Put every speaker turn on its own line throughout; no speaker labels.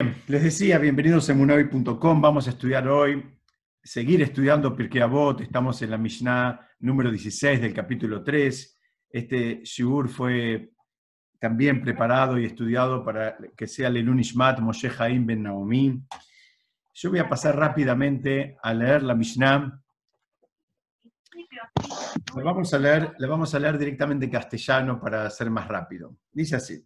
Les decía, bienvenidos a emunavi.com. Vamos a estudiar hoy, seguir estudiando Pirkei Avot. Estamos en la Mishnah número 16 del capítulo 3. Este shiur fue también preparado y estudiado para que sea Lelun Ishmat Moshe Haim Ben Naomi. Yo voy a pasar rápidamente a leer la Mishnah. Le vamos a leer, le vamos a leer directamente en castellano para ser más rápido. Dice así.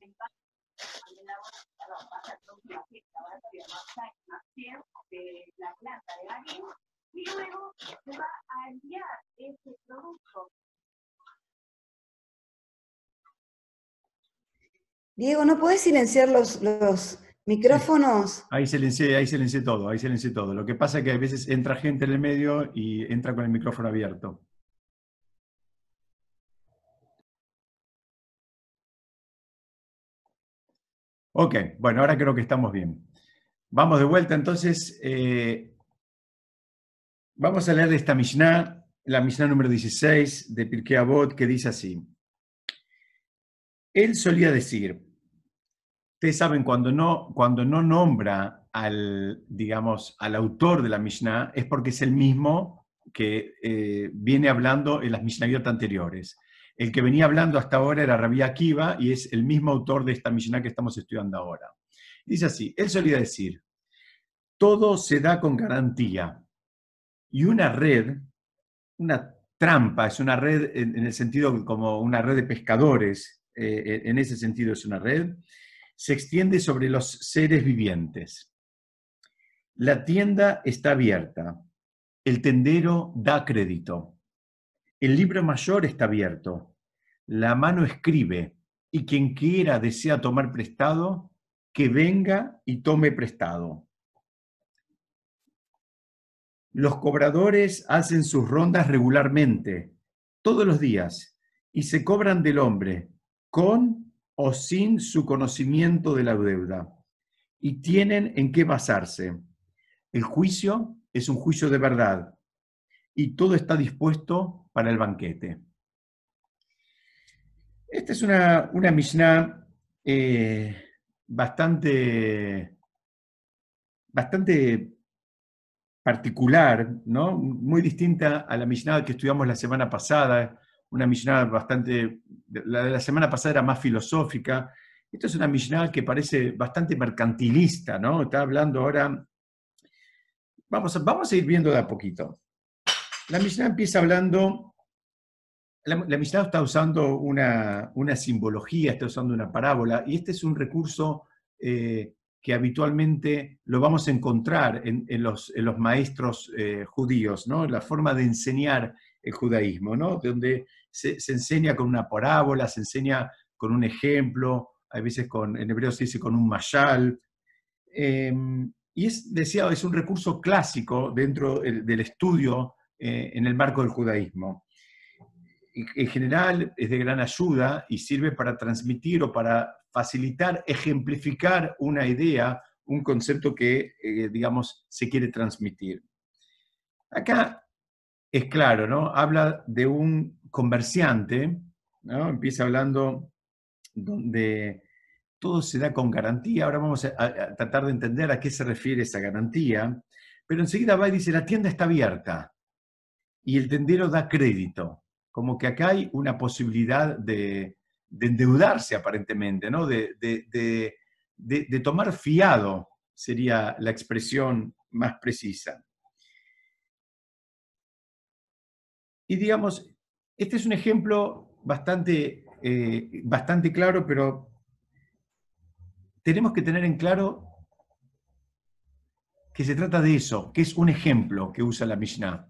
De la planta de harina y luego se va a enviar ese producto.
Diego, ¿no puedes silenciar los, los micrófonos?
Ahí silencié, ahí silencié todo, ahí silencié todo. Lo que pasa es que a veces entra gente en el medio y entra con el micrófono abierto. Ok, bueno, ahora creo que estamos bien. Vamos de vuelta, entonces, eh, vamos a leer esta Mishnah, la Mishnah número 16 de Pirkei Avot, que dice así. Él solía decir, ustedes saben, cuando no, cuando no nombra al, digamos, al autor de la Mishnah, es porque es el mismo que eh, viene hablando en las Mishnayot anteriores. El que venía hablando hasta ahora era Rabbi Akiva y es el mismo autor de esta Mishnah que estamos estudiando ahora. Dice así, él solía decir, todo se da con garantía. Y una red, una trampa, es una red en, el sentido como una red de pescadores, eh, en ese sentido es una red, se extiende sobre los seres vivientes. La tienda está abierta, el tendero da crédito, el libro mayor está abierto, la mano escribe, y quien quiera desea tomar prestado, que venga y tome prestado. Los cobradores hacen sus rondas regularmente, todos los días, y se cobran del hombre, con o sin su conocimiento de la deuda, y tienen en qué basarse. El juicio es un juicio de verdad, y todo está dispuesto para el banquete. Esta es una, una Mishnah eh, bastante, bastante particular, ¿no? muy distinta a la Mishnah que estudiamos la semana pasada, una Mishnah bastante, la de la semana pasada era más filosófica, esta es una Mishnah que parece bastante mercantilista, ¿no? Está hablando ahora, vamos a, vamos a ir viendo de a poquito. La Mishnah empieza hablando, la, Mishnah está usando una, simbología, está usando una parábola, y este es un recurso eh, que habitualmente lo vamos a encontrar en, los, maestros eh, judíos, ¿no? la forma de enseñar el judaísmo, ¿no? donde se, enseña con una parábola, se enseña con un ejemplo, a veces en hebreo se dice con un mashal. Em, y es, decía, es un recurso clásico dentro del estudio eh, en el marco del judaísmo. En general es de gran ayuda y sirve para transmitir o para facilitar, ejemplificar una idea, un concepto que, eh, digamos, se quiere transmitir. Acá es claro, ¿no? Habla de un comerciante, ¿no? Empieza hablando donde todo se da con garantía. Ahora vamos a, tratar de entender a qué se refiere esa garantía. Pero enseguida va y dice, la tienda está abierta y el tendero da crédito. Como que acá hay una posibilidad de, de endeudarse aparentemente, ¿no? De, de, tomar fiado sería la expresión más precisa. Y digamos, este es un ejemplo bastante, eh, bastante claro, pero tenemos que tener en claro que se trata de eso, que es un ejemplo que usa la Mishnah,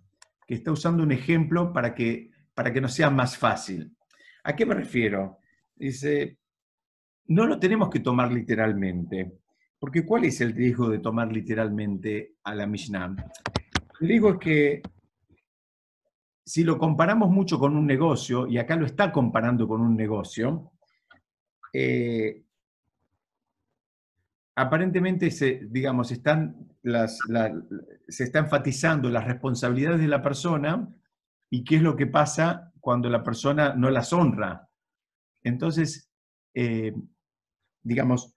que está usando un ejemplo para que, para que nos sea más fácil. ¿A qué me refiero? Dice, no lo tenemos que tomar literalmente, porque ¿cuál es el riesgo de tomar literalmente a la Mishnah? El riesgo es que si lo comparamos mucho con un negocio, y acá lo está comparando con un negocio, eh, aparentemente se, digamos, están se está enfatizando las responsabilidades de la persona y qué es lo que pasa cuando la persona no las honra. Entonces, eh, digamos,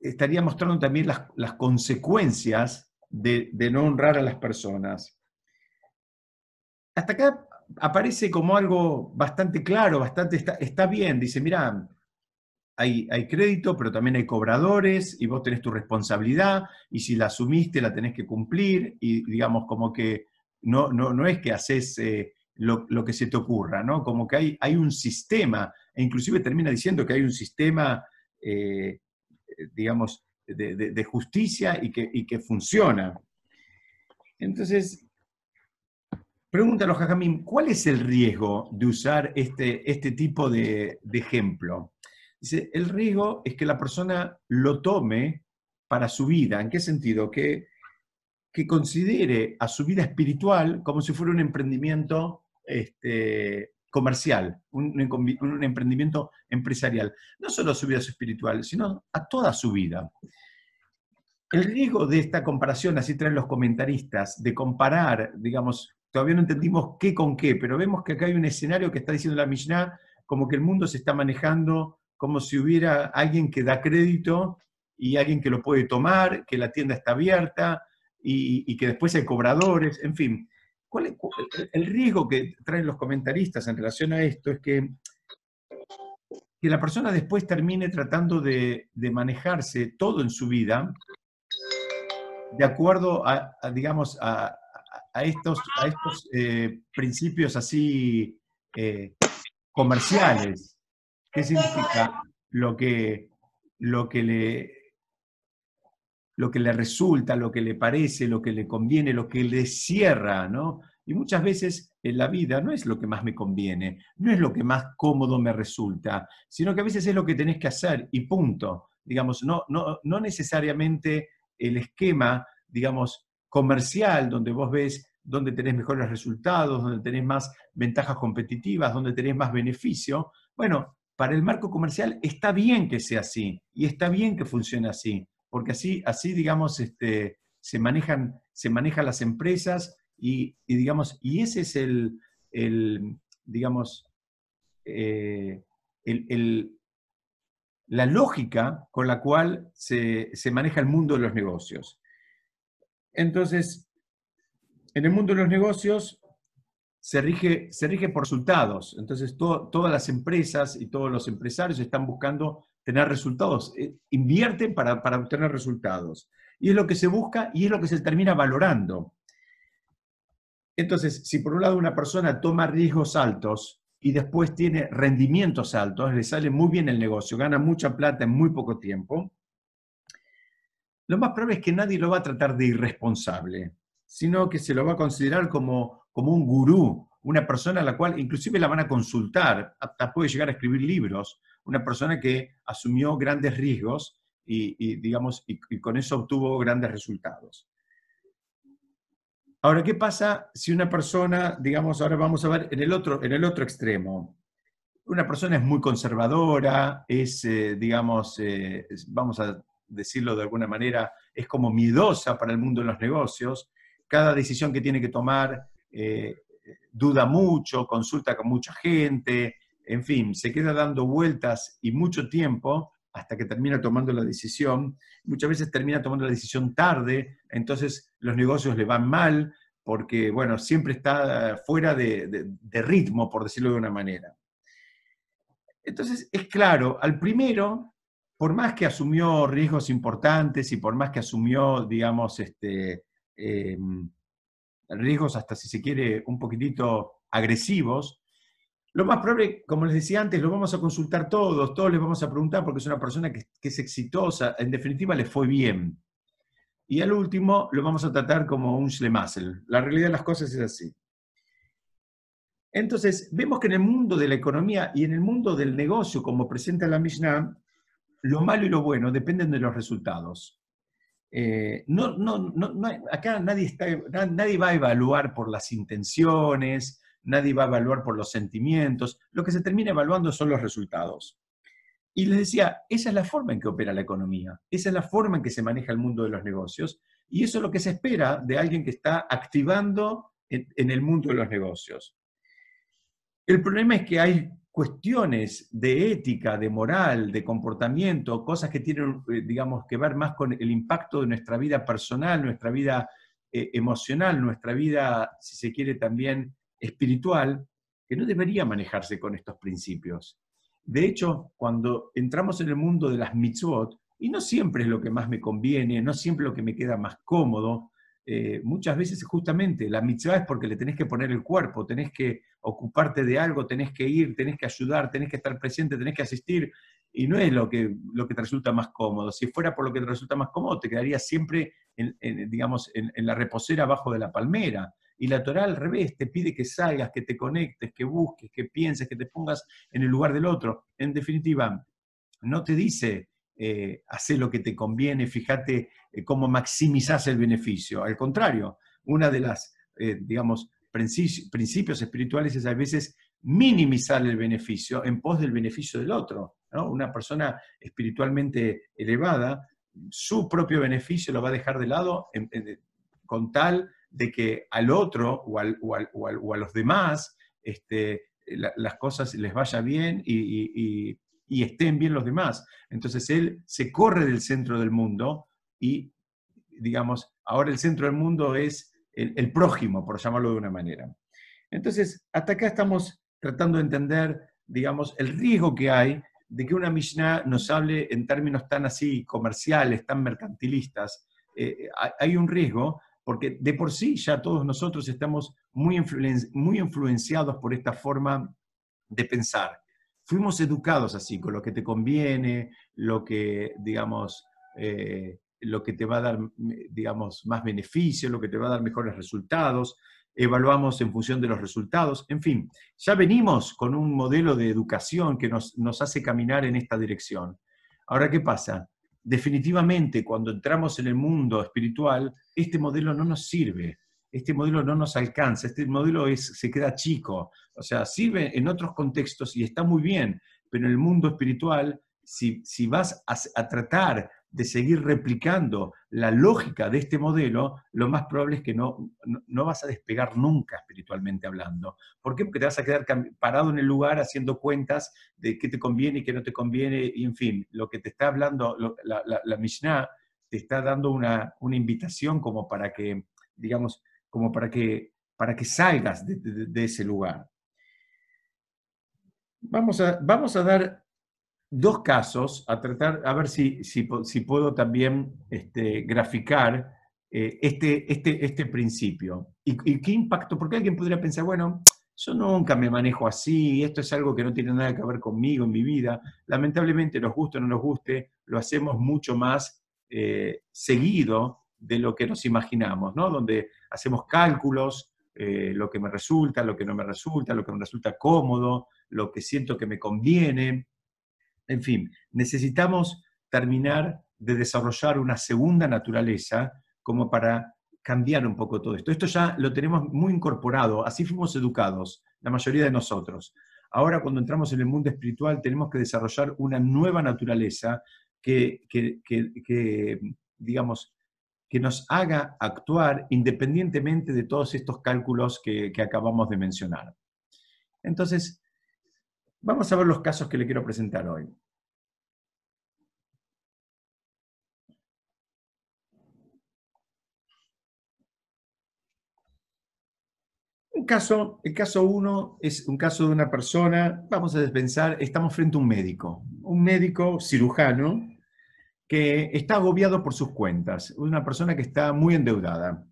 estaría mostrando también las, consecuencias de, no honrar a las personas. Hasta acá aparece como algo bastante claro, bastante está, bien. Dice, mira, hay, crédito, pero también hay cobradores y vos tenés tu responsabilidad y si la asumiste la tenés que cumplir y digamos como que no, no, no es que haces eh, lo, que se te ocurra, ¿no? Como que hay, hay un sistema, e inclusive termina diciendo que hay un sistema, eh, digamos, de, justicia y que, y que funciona. Entonces, Pregúntalo, Jajamín, ¿cuál es el riesgo de usar este, este tipo de, ejemplo? Dice, el riesgo es que la persona lo tome para su vida. ¿En qué sentido? Que, que considere a su vida espiritual como si fuera un emprendimiento este, comercial, un, un, emprendimiento empresarial. No solo a su vida espiritual, sino a toda su vida. El riesgo de esta comparación, así traen los comentaristas, de comparar, digamos, todavía no entendimos qué con qué, pero vemos que acá hay un escenario que está diciendo la Mishnah, como que el mundo se está manejando como si hubiera alguien que da crédito y alguien que lo puede tomar, que la tienda está abierta y, que después hay cobradores, en fin. ¿Cuál es, el riesgo que traen los comentaristas en relación a esto es que, que la persona después termine tratando de, manejarse todo en su vida de acuerdo a digamos, a, a estos, a estos eh, principios así eh, comerciales. ¿Qué significa? Lo que, lo, que le, lo que le resulta, lo que le parece, lo que le conviene, lo que le cierra, ¿no? Y muchas veces en la vida no es lo que más me conviene, no es lo que más cómodo me resulta, sino que a veces es lo que tenés que hacer y punto. Digamos, no, no, no necesariamente el esquema, digamos, comercial, donde vos ves dónde tenés mejores resultados, donde tenés más ventajas competitivas, donde tenés más beneficio. Bueno, para el marco comercial está bien que sea así y está bien que funcione así, porque así, así digamos, este, se, manejan, se manejan las empresas y, digamos, y ese es el, digamos, eh, la lógica con la cual se, se maneja el mundo de los negocios. Entonces, en el mundo de los negocios se rige, se rige por resultados. Entonces, todas las empresas y todos los empresarios están buscando tener resultados, eh, invierten para, para obtener resultados. Y es lo que se busca y es lo que se termina valorando. Entonces, si por un lado una persona toma riesgos altos y después tiene rendimientos altos, le sale muy bien el negocio, gana mucha plata en muy poco tiempo, lo más probable es que nadie lo va a tratar de irresponsable, sino que se lo va a considerar como, como un gurú, una persona a la cual inclusive la van a consultar, hasta puede llegar a escribir libros, una persona que asumió grandes riesgos y, digamos, y, con eso obtuvo grandes resultados. Ahora, ¿qué pasa si una persona, digamos, ahora vamos a ver en el otro, en el otro extremo, una persona es muy conservadora, es, eh, digamos, eh, vamos a decirlo de alguna manera, es como miedosa para el mundo de los negocios. Cada decisión que tiene que tomar eh, duda mucho, consulta con mucha gente, en fin, se queda dando vueltas y mucho tiempo hasta que termina tomando la decisión. Muchas veces termina tomando la decisión tarde, entonces los negocios le van mal porque, bueno, siempre está fuera de ritmo, por decirlo de una manera. Entonces, es claro, al primero por más que asumió riesgos importantes y por más que asumió, digamos, este, em, riesgos hasta si se quiere un poquitito agresivos, lo más probable, como les decía antes, lo vamos a consultar todos, todos les vamos a preguntar porque es una persona que, es exitosa, en definitiva le fue bien. Y al último lo vamos a tratar como un schlemasel. La realidad de las cosas es así. Entonces, vemos que en el mundo de la economía y en el mundo del negocio, como presenta la Mishnah, lo malo y lo bueno dependen de los resultados. Eh, no, no, no, acá nadie, está, nadie va a evaluar por las intenciones, nadie va a evaluar por los sentimientos, lo que se termina evaluando son los resultados. Y les decía, esa es la forma en que opera la economía, esa es la forma en que se maneja el mundo de los negocios, y eso es lo que se espera de alguien que está activando en, el mundo de los negocios. El problema es que hay cuestiones de ética, de moral, de comportamiento, cosas que tienen, eh, digamos, que ver más con el impacto de nuestra vida personal, nuestra vida eh, emocional, nuestra vida, si se quiere, también espiritual, que no debería manejarse con estos principios. De hecho, cuando entramos en el mundo de las mitzvot, y no siempre es lo que más me conviene, no siempre lo que me queda más cómodo, eh, muchas veces justamente la mitzvah es porque le tenés que poner el cuerpo, tenés que ocuparte de algo, tenés que ir, tenés que ayudar, tenés que estar presente, tenés que asistir, y no es lo que, lo que te resulta más cómodo. Si fuera por lo que te resulta más cómodo, te quedarías siempre, en, digamos, en, la reposera abajo de la palmera. Y la Torah al revés, te pide que salgas, que te conectes, que busques, que pienses, que te pongas en el lugar del otro. En definitiva, no te dice, eh, hacer lo que te conviene, fíjate eh, cómo maximizas el beneficio. Al contrario, una de las, eh, digamos, principios espirituales es a veces minimizar el beneficio en pos del beneficio del otro. Una persona espiritualmente elevada, su propio beneficio lo va a dejar de lado con tal de que al otro o, a los demás este, las cosas les vaya bien y, y estén bien los demás. Entonces él se corre del centro del mundo y, digamos, ahora el centro del mundo es el, prójimo, por llamarlo de una manera. Entonces, hasta acá estamos tratando de entender, digamos, el riesgo que hay de que una Mishnah nos hable en términos tan así comerciales, tan mercantilistas. Eh, hay un riesgo porque de por sí ya todos nosotros estamos muy, influenciados por esta forma de pensar fuimos educados así, con lo que te conviene, lo que, digamos, eh, lo que te va a dar, digamos, más beneficio, lo que te va a dar mejores resultados, evaluamos en función de los resultados, en fin, ya venimos con un modelo de educación que nos, nos hace caminar en esta dirección. Ahora, ¿qué pasa? Definitivamente, cuando entramos en el mundo espiritual, este modelo no nos sirve este modelo no nos alcanza, este modelo es, se queda chico, o sea, sirve en otros contextos y está muy bien, pero en el mundo espiritual, si, si vas a, tratar de seguir replicando la lógica de este modelo, lo más probable es que no, no, vas a despegar nunca espiritualmente hablando. ¿Por qué? Porque te vas a quedar parado en el lugar haciendo cuentas de qué te conviene y qué no te conviene, y en fin, lo que te está hablando la, Mishnah te está dando una, una invitación como para que, digamos, como para que, para que salgas de, ese lugar. Vamos a, vamos a dar dos casos, a tratar, a ver si, si, puedo también este, graficar eh, este, este, este principio. ¿Y, qué impacto? Porque alguien podría pensar, bueno, yo nunca me manejo así, esto es algo que no tiene nada que ver conmigo en mi vida. Lamentablemente, nos guste o no nos guste, lo hacemos mucho más eh, seguido de lo que nos imaginamos, ¿no? Donde hacemos cálculos, eh, lo que me resulta, lo que no me resulta, lo que me resulta cómodo, lo que siento que me conviene. En fin, necesitamos terminar de desarrollar una segunda naturaleza como para cambiar un poco todo esto. Esto ya lo tenemos muy incorporado, así fuimos educados, la mayoría de nosotros. Ahora cuando entramos en el mundo espiritual tenemos que desarrollar una nueva naturaleza que, digamos, que nos haga actuar independientemente de todos estos cálculos que, acabamos de mencionar. Entonces, vamos a ver los casos que le quiero presentar hoy. Un caso, el caso uno es un caso de una persona, vamos a pensar, estamos frente a un médico, un médico cirujano que está agobiado por sus cuentas, una persona que está muy endeudada.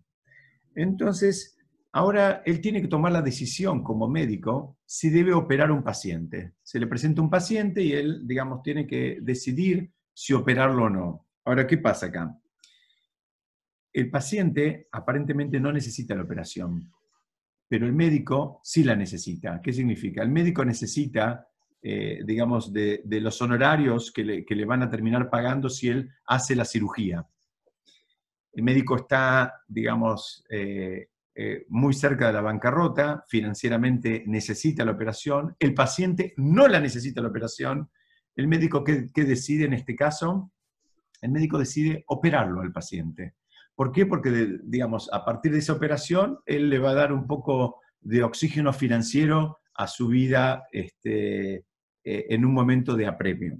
Entonces, ahora él tiene que tomar la decisión como médico si debe operar un paciente. Se le presenta un paciente y él, digamos, tiene que decidir si operarlo o no. Ahora, ¿qué pasa acá? El paciente aparentemente no necesita la operación, pero el médico sí la necesita. ¿Qué significa? El médico necesita eh, digamos, de, los honorarios que le, van a terminar pagando si él hace la cirugía. El médico está, digamos, eh, eh, muy cerca de la bancarrota, financieramente necesita la operación, el paciente no la necesita la operación, el médico ¿qué, decide en este caso? El médico decide operarlo al paciente. ¿Por qué? Porque, digamos, a partir de esa operación, él le va a dar un poco de oxígeno financiero a su vida este, eh, en un momento de apremio.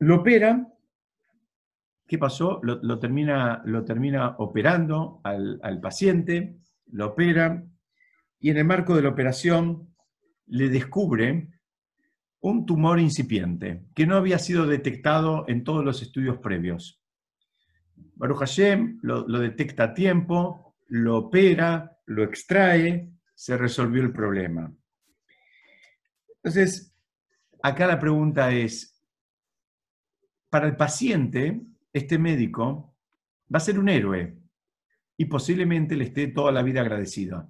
Lo opera, ¿qué pasó? Lo, termina, lo termina, operando al, paciente, lo opera, y en el marco de la operación le descubre un tumor incipiente que no había sido detectado en todos los estudios previos. Baruch Hashem lo, detecta a tiempo, lo opera, lo extrae, se resolvió el problema. Entonces, acá la pregunta es, para el paciente, este médico va a ser un héroe y posiblemente le esté toda la vida agradecido.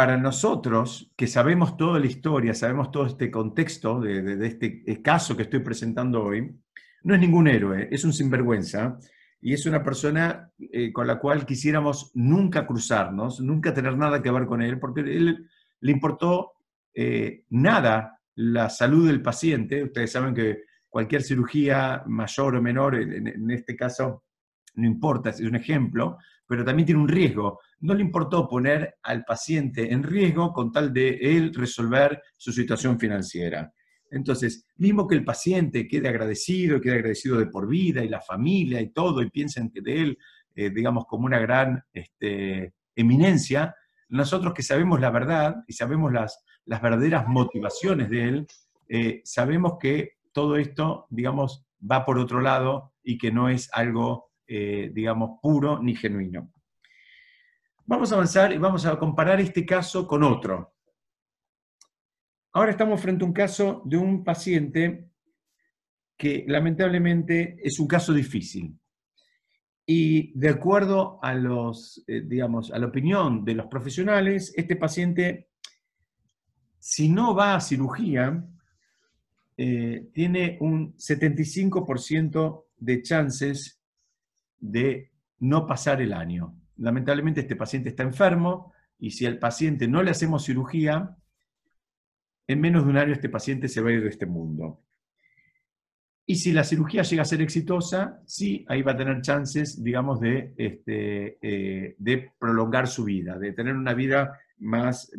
para nosotros, que sabemos toda la historia, sabemos todo este contexto de, este caso que estoy presentando hoy, no es ningún héroe, es un sinvergüenza y es una persona eh, con la cual quisiéramos nunca cruzarnos, nunca tener nada que ver con él, porque él le importó eh, nada la salud del paciente. Ustedes saben que cualquier cirugía mayor o menor, en, este caso no importa, es un ejemplo, pero también tiene un riesgo no le importó poner al paciente en riesgo con tal de él resolver su situación financiera. Entonces, mismo que el paciente quede agradecido, quede agradecido de por vida y la familia y todo, y piensen que de él, eh, digamos, como una gran este, eminencia, nosotros que sabemos la verdad y sabemos las, las verdaderas motivaciones de él, eh, sabemos que todo esto, digamos, va por otro lado y que no es algo, eh, digamos, puro ni genuino. Vamos a avanzar y vamos a comparar este caso con otro. Ahora estamos frente a un caso de un paciente que lamentablemente es un caso difícil. Y de acuerdo a, los, eh, digamos, a la opinión de los profesionales, este paciente, si no va a cirugía, eh, tiene un 75% de chances de no pasar el año lamentablemente este paciente está enfermo y si al paciente no le hacemos cirugía, en menos de un año este paciente se va a ir de este mundo. Y si la cirugía llega a ser exitosa, sí, ahí va a tener chances, digamos, de, este, eh, prolongar su vida, de tener una vida más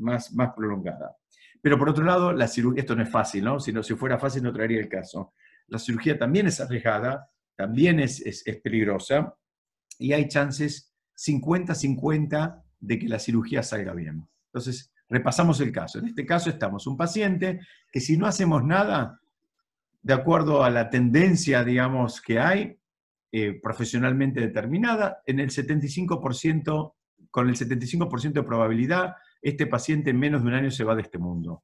prolongada. Pero por otro lado, la cirugía, esto no es fácil, ¿no? Si, no, si fuera fácil no traería el caso. La cirugía también es arriesgada, también es, es, es peligrosa y hay chances 50-50 de que la cirugía salga bien. Entonces, repasamos el caso. En este caso estamos un paciente que si no hacemos nada, de acuerdo a la tendencia, digamos, que hay, eh, profesionalmente determinada, en el 75%, con el 75% de probabilidad, este paciente en menos de un año se va de este mundo.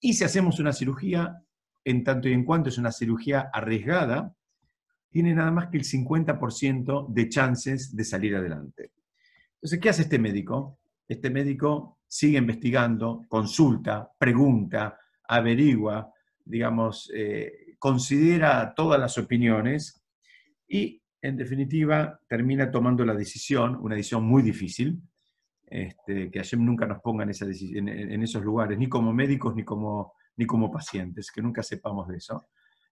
Y si hacemos una cirugía, en tanto y en cuanto es una cirugía arriesgada, tiene nada más que el 50% de chances de salir adelante. Entonces, ¿qué hace este médico? Este médico sigue investigando, consulta, pregunta, averigua, digamos, eh, considera todas las opiniones y, en definitiva, termina tomando la decisión, una decisión muy difícil, este, que Hashem nunca nos ponga en, esa en, esos lugares, ni como médicos ni como, ni como pacientes, que nunca sepamos de eso.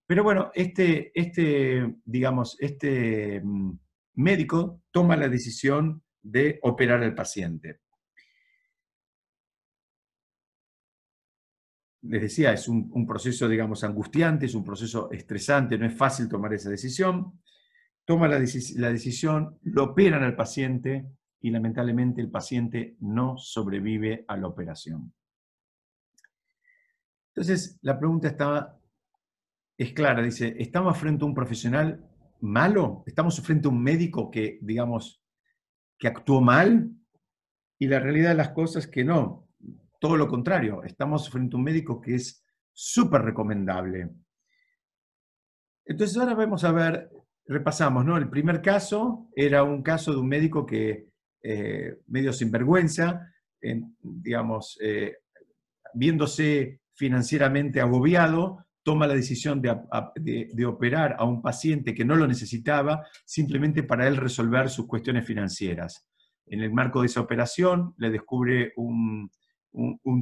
Pero bueno, este, este, digamos, este mm, médico toma la decisión de operar al paciente. Les decía, es un, proceso, digamos, angustiante, es un proceso estresante, no es fácil tomar esa decisión. Toma la, la decisión, lo operan al paciente y lamentablemente el paciente no sobrevive a la operación. Entonces, la pregunta estaba es clara, dice, ¿estamos frente a un profesional malo? ¿Estamos frente a un médico que, digamos, que actuó mal? Y la realidad de las cosas es que no, todo lo contrario, estamos frente a un médico que es súper recomendable. Entonces ahora vamos a ver, repasamos, ¿no? El primer caso era un caso de un médico que, eh, medio sinvergüenza, digamos, eh, viéndose financieramente agobiado, toma la decisión de, operar a un paciente que no lo necesitaba simplemente para él resolver sus cuestiones financieras. En el marco de esa operación le descubre un,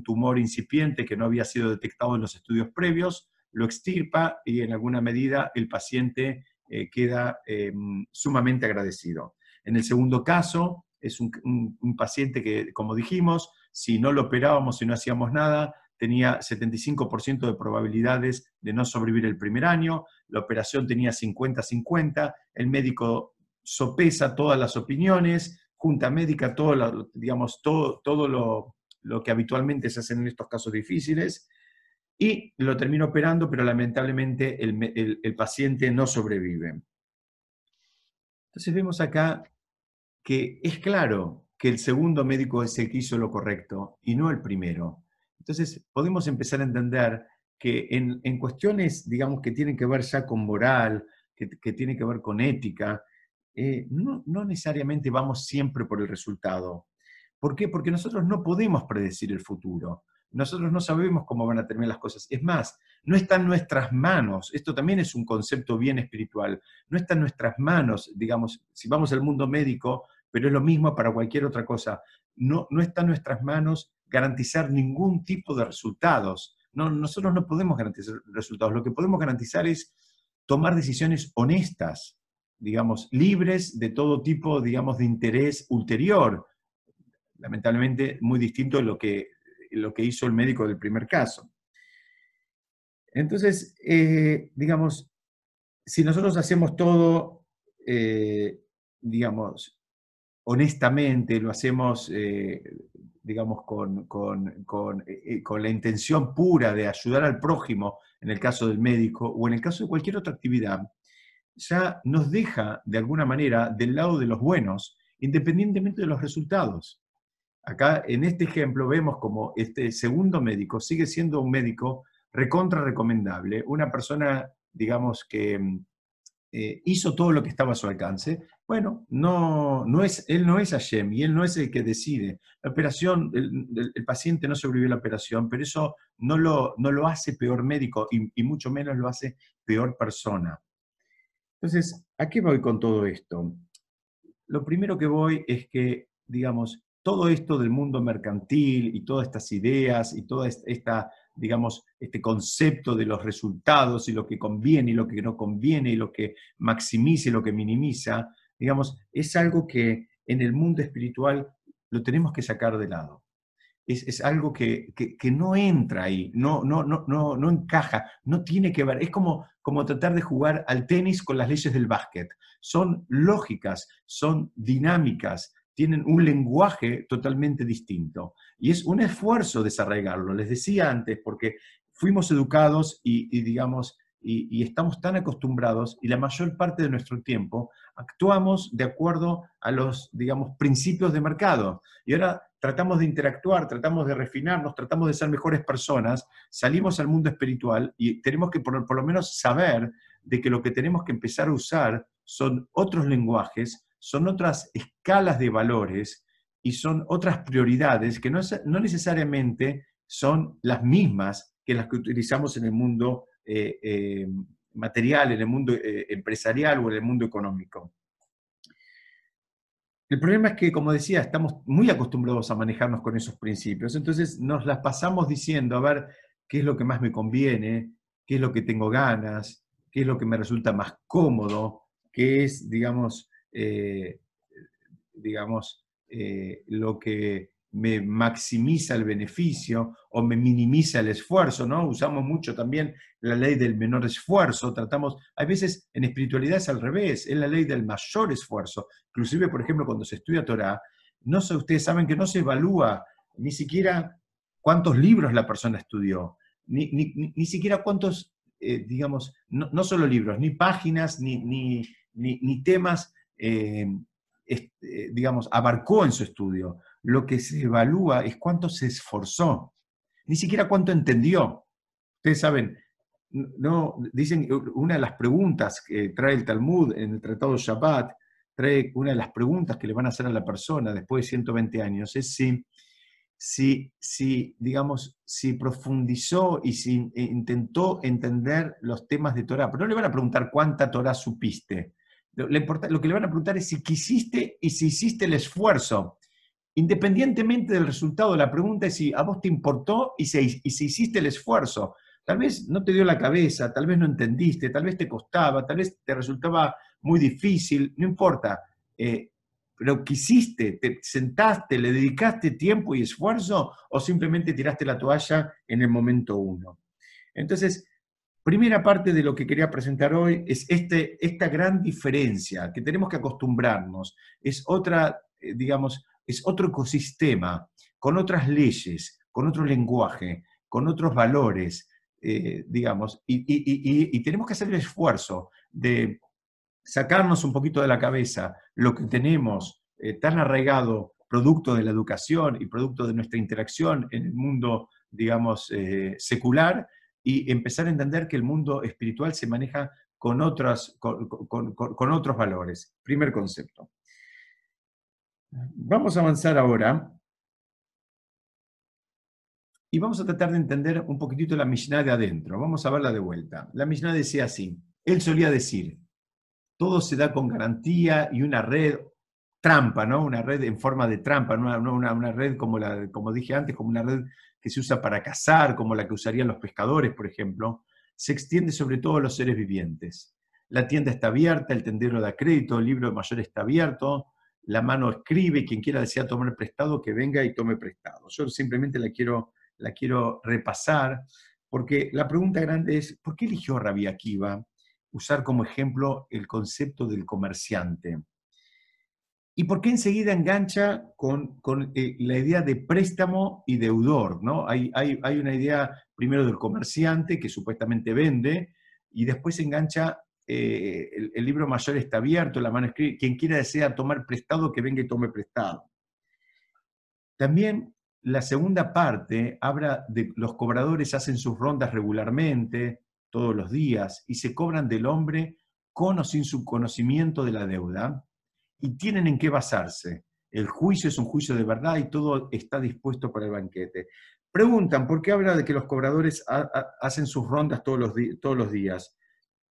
tumor incipiente que no había sido detectado en los estudios previos, lo extirpa y en alguna medida el paciente eh, queda em, sumamente agradecido. En el segundo caso, es un, paciente que, como dijimos, si no lo operábamos, si no hacíamos nada, tenía 75% de probabilidades de no sobrevivir el primer año, la operación tenía 50-50, el médico sopesa todas las opiniones, junta médica, todo, digamos, todo, todo lo, lo, que habitualmente se hace en estos casos difíciles, y lo termina operando, pero lamentablemente el, el paciente no sobrevive. Entonces vemos acá que es claro que el segundo médico es el que hizo lo correcto y no el primero. Entonces podemos empezar a entender que en, en cuestiones, digamos, que tienen que ver ya con moral, que, que tienen que ver con ética, eh, no, no necesariamente vamos siempre por el resultado. ¿Por qué? Porque nosotros no podemos predecir el futuro. Nosotros no sabemos cómo van a terminar las cosas. Es más, no está en nuestras manos. Esto también es un concepto bien espiritual. No está en nuestras manos, digamos, si vamos al mundo médico, pero es lo mismo para cualquier otra cosa. No, no está en nuestras manos garantizar ningún tipo de resultados. No, nosotros no podemos garantizar resultados. Lo que podemos garantizar es tomar decisiones honestas, digamos, libres de todo tipo, digamos, de interés ulterior. Lamentablemente, muy distinto de lo que lo que hizo el médico del primer caso. Entonces, eh, digamos, si nosotros hacemos todo, eh, digamos, honestamente, lo hacemos, eh, digamos, con, con, la intención pura de ayudar al prójimo, en el caso del médico, o en el caso de cualquier otra actividad, ya nos deja, de alguna manera, del lado de los buenos, independientemente de los resultados. Acá en este ejemplo vemos como este segundo médico sigue siendo un médico recontra recomendable, una persona, digamos, que mm, eh, hizo todo lo que estaba a su alcance. Bueno, no, no es, él no es Hashem y él no es el que decide. La operación, el, paciente no sobrevivió a la operación, pero eso no lo, no lo hace peor médico y, y mucho menos lo hace peor persona. Entonces, ¿a qué voy con todo esto? Lo primero que voy es que, digamos, todo esto del mundo mercantil y todas estas ideas y todo esta, digamos, este concepto de los resultados y lo que conviene y lo que no conviene y lo que maximiza y lo que minimiza, digamos, es algo que en el mundo espiritual lo tenemos que sacar de lado. Es, algo que, no entra ahí, no, no, no, no, no encaja, no tiene que ver. Es como, como tratar de jugar al tenis con las leyes del básquet. Son lógicas, son dinámicas, tienen un lenguaje totalmente distinto. Y es un esfuerzo desarraigarlo, les decía antes, porque fuimos educados y, digamos, y, estamos tan acostumbrados y la mayor parte de nuestro tiempo actuamos de acuerdo a los, digamos, principios de mercado. Y ahora tratamos de interactuar, tratamos de refinarnos, tratamos de ser mejores personas, salimos al mundo espiritual y tenemos que por, por lo menos saber de que lo que tenemos que empezar a usar son otros lenguajes, son otras escalas de valores y son otras prioridades que no, necesariamente son las mismas que las que utilizamos en el mundo eh, eh, material, en el mundo eh, empresarial o en el mundo económico. El problema es que, como decía, estamos muy acostumbrados a manejarnos con esos principios, entonces nos las pasamos diciendo, a ver, qué es lo que más me conviene, qué es lo que tengo ganas, qué es lo que me resulta más cómodo, qué es, digamos, eh, digamos, eh, lo que me maximiza el beneficio o me minimiza el esfuerzo, ¿no? Usamos mucho también la ley del menor esfuerzo, tratamos, hay veces en espiritualidad es al revés, es la ley del mayor esfuerzo. Inclusive, por ejemplo, cuando se estudia Torah, no sé, ustedes saben que no se evalúa ni siquiera cuántos libros la persona estudió, ni, ni, siquiera cuántos, eh, digamos, no, solo libros, ni páginas, ni, ni temas eh, eh, digamos, abarcó en su estudio. Lo que se evalúa es cuánto se esforzó, ni siquiera cuánto entendió. Ustedes saben, no, dicen, una de las preguntas que trae el Talmud en el Tratado Shabbat, trae una de las preguntas que le van a hacer a la persona después de 120 años, es si, si, si digamos, si profundizó y si intentó entender los temas de Torah. Pero no le van a preguntar cuánta Torah supiste, lo, que le van a preguntar es si quisiste y si hiciste el esfuerzo. Independientemente del resultado, la pregunta es si a vos te importó y si, y si hiciste el esfuerzo. Tal vez no te dio la cabeza, tal vez no entendiste, tal vez te costaba, tal vez te resultaba muy difícil, no importa. Eh, pero quisiste, te sentaste, le dedicaste tiempo y esfuerzo o simplemente tiraste la toalla en el momento uno. Entonces, primera parte de lo que quería presentar hoy es este, esta gran diferencia que tenemos que acostumbrarnos. Es otra, eh, digamos, es otro ecosistema, con otras leyes, con otro lenguaje, con otros valores, eh, digamos, y, tenemos que hacer el esfuerzo de sacarnos un poquito de la cabeza lo que tenemos eh, tan arraigado, producto de la educación y producto de nuestra interacción en el mundo, digamos, secular, y empezar a entender que el mundo espiritual se maneja con, otros, con, otros valores. Primer concepto. Vamos a avanzar ahora y vamos a tratar de entender un poquitito la Mishnah de adentro. Vamos a verla de vuelta. La Mishnah decía así, él solía decir, todo se da con garantía y una red trampa, ¿no? Una red en forma de trampa, no una, una, red como, la, como dije antes, como una red que se usa para cazar, como la que usarían los pescadores, por ejemplo, se extiende sobre todos los seres vivientes. La tienda está abierta, el tendero da crédito, el libro mayor está abierto, la mano escribe, quien quiera desea tomar prestado, que venga y tome prestado. Yo simplemente la quiero, la quiero repasar, porque la pregunta grande es, ¿por qué eligió Rabbi Akiva usar como ejemplo el concepto del comerciante? ¿Y por qué enseguida engancha con, eh, la idea de préstamo y deudor? ¿no? Hay, hay, una idea primero del comerciante que supuestamente vende y después engancha, eh, el, libro mayor está abierto, la mano escribe, quien quiera desea tomar prestado, que venga y tome prestado. También la segunda parte habla de los cobradores hacen sus rondas regularmente, todos los días, y se cobran del hombre con o sin su conocimiento de la deuda y tienen en qué basarse. El juicio es un juicio de verdad y todo está dispuesto para el banquete. Preguntan, ¿por qué habla de que los cobradores hacen sus rondas todos los, todos los días?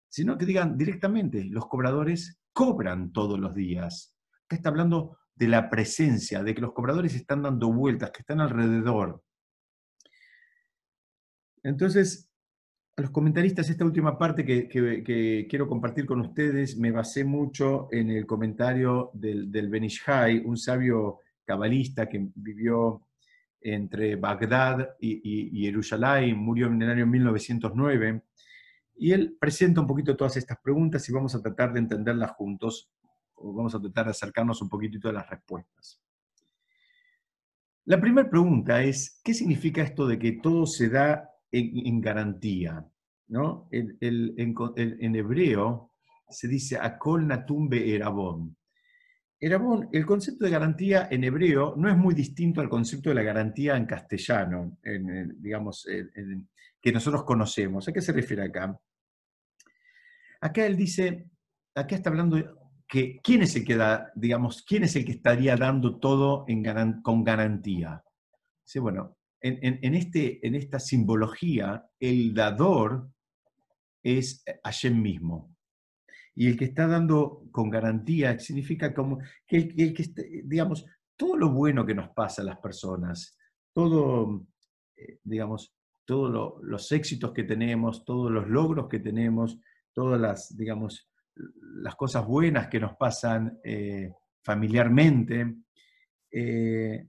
Sino que digan directamente, los cobradores cobran todos los días. Acá está hablando de la presencia, de que los cobradores están dando vueltas, que están alrededor. Entonces, a los comentaristas, esta última parte que, quiero compartir con ustedes, me basé mucho en el comentario del, Benishai, un sabio cabalista que vivió entre Bagdad y, y, Jerusalén, murió en el año 1909, y él presenta un poquito todas estas preguntas y vamos a tratar de entenderlas juntos, o vamos a tratar de acercarnos un poquitito a las respuestas. La primera pregunta es, ¿qué significa esto de que todo se da en, garantía. ¿no? En, en, hebreo se dice Akol Natumbe Erabón. Erabón, el concepto de garantía en hebreo no es muy distinto al concepto de la garantía en castellano, digamos, que nosotros conocemos. ¿A qué se refiere acá? Acá él dice, acá está hablando que quién es el que da, digamos, quién es el que estaría dando todo con garantía. Dice, bueno, en, este, en esta simbología, el dador es Hashem mismo. Y el que está dando con garantía significa como que el, que, digamos, todo lo bueno que nos pasa a las personas, todo, eh, digamos, todos los éxitos que tenemos, todos los logros que tenemos, todas las, digamos, las cosas buenas que nos pasan eh, familiarmente, eh,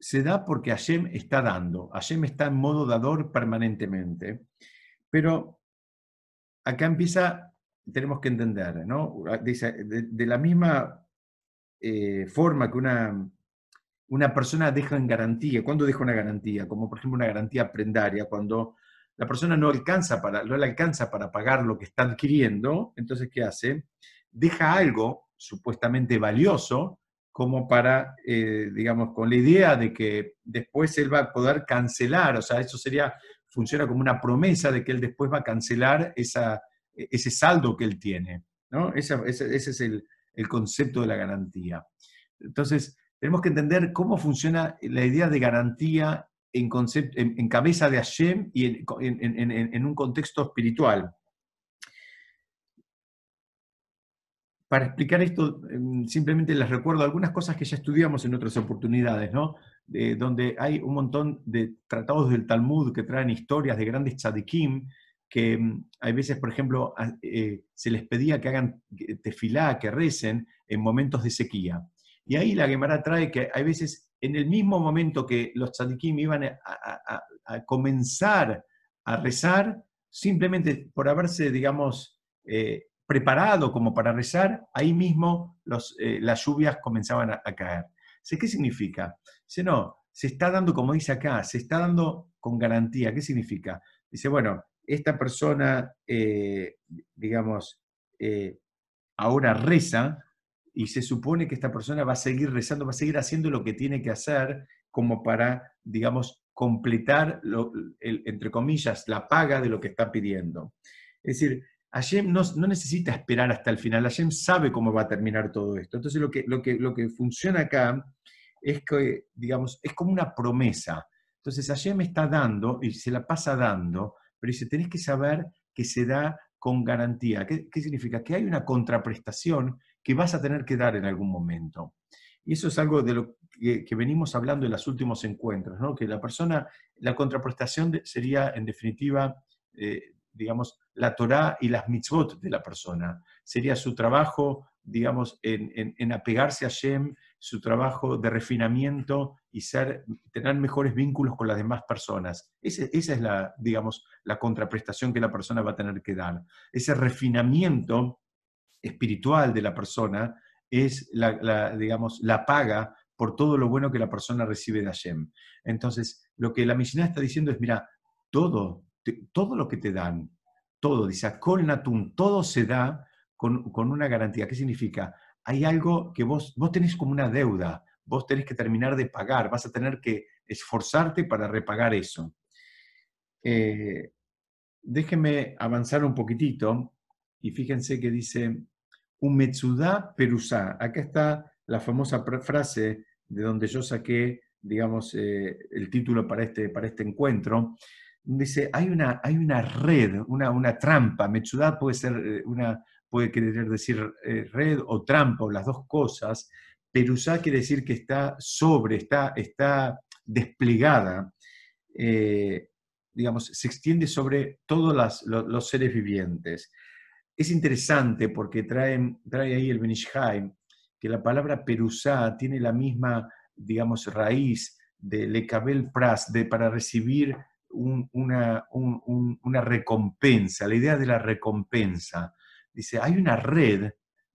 se da porque Hashem está dando. Hashem está en modo dador permanentemente. Pero acá empieza, tenemos que entender, ¿no? De, la misma eh, forma que una, una persona deja en garantía, ¿cuándo deja una garantía? Como por ejemplo una garantía prendaria, cuando la persona no, alcanza para, no le alcanza para pagar lo que está adquiriendo, entonces ¿qué hace? Deja algo supuestamente valioso como para, eh, digamos, con la idea de que después él va a poder cancelar, o sea, eso sería, funciona como una promesa de que él después va a cancelar esa, ese saldo que él tiene, ¿no? Ese, es el, concepto de la garantía. Entonces, tenemos que entender cómo funciona la idea de garantía en, concepto, en, cabeza de Hashem y en un contexto espiritual. Para explicar esto, em, simplemente les recuerdo algunas cosas que ya estudiamos en otras oportunidades, ¿no? donde hay un montón de tratados del Talmud que traen historias de grandes tzadikim, que mm, hay veces, por ejemplo, eh, se les pedía que hagan tefilá, que recen en momentos de sequía. Y ahí la Gemara trae que hay veces, en el mismo momento que los tzadikim iban a, comenzar a rezar, simplemente por haberse, digamos, eh, preparado como para rezar, ahí mismo eh, las lluvias comenzaban a, caer. ¿Qué significa? Dice, no, se está dando, como dice acá, se está dando con garantía. ¿Qué significa? Dice, bueno, esta persona, eh, digamos, eh, ahora reza y se supone que esta persona va a seguir rezando, va a seguir haciendo lo que tiene que hacer como para, digamos, completar, entre comillas, la paga de lo que está pidiendo. Es decir, Hashem no, necesita esperar hasta el final, Hashem sabe cómo va a terminar todo esto. Entonces lo que, lo que, lo que funciona acá es que, digamos, es como una promesa. Entonces Hashem está dando y se la pasa dando, pero dice, tenés que saber que se da con garantía. ¿Qué, significa? Que hay una contraprestación que vas a tener que dar en algún momento. Y eso es algo de lo que, venimos hablando en los últimos encuentros, ¿no? que la persona, la contraprestación sería en definitiva, eh, digamos, la Torah y las mitzvot de la persona. Sería su trabajo, digamos, en, apegarse a Shem, su trabajo de refinamiento y ser, tener mejores vínculos con las demás personas. esa es la, digamos, la contraprestación que la persona va a tener que dar. Ese refinamiento espiritual de la persona es la, digamos, la paga por todo lo bueno que la persona recibe de Hashem. Entonces, lo que la Mishnah está diciendo es, mira, todo, todo lo que te dan, todo, dice Akol Natum, todo se da con, una garantía. ¿Qué significa? Hay algo que vos, vos tenés como una deuda, vos tenés que terminar de pagar, vas a tener que esforzarte para repagar eso. Eh, déjenme avanzar un poquitito y fíjense que dice un Metsuda Perusá. Acá está la famosa frase de donde yo saqué, digamos, eh, el título para este, para este encuentro, dice, hay una, hay una red, una, una trampa, Mechudá puede ser eh, una, puede querer decir eh, red o trampa o las dos cosas, Perusá quiere decir que está sobre, está, está desplegada, eh, digamos, se extiende sobre todos los, seres vivientes. Es interesante porque trae, trae ahí el Benishai que la palabra Perusá tiene la misma, digamos, raíz de Lekabel Pras, de para recibir una, una, recompensa, la idea de la recompensa. Dice, hay una red,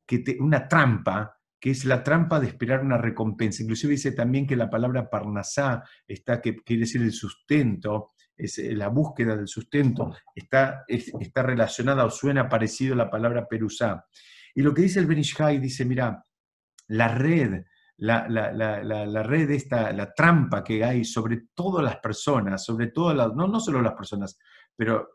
que una trampa, que es la trampa de esperar una recompensa. Inclusive dice también que la palabra parnasá, está, que quiere decir el sustento, es eh, la búsqueda del sustento, está, está relacionada o suena parecido a la palabra perusá. Y lo que dice el Benishai, dice, mira, la red la, la, red, esta, la trampa que hay sobre todas las personas, sobre todas las, no, no solo las personas, pero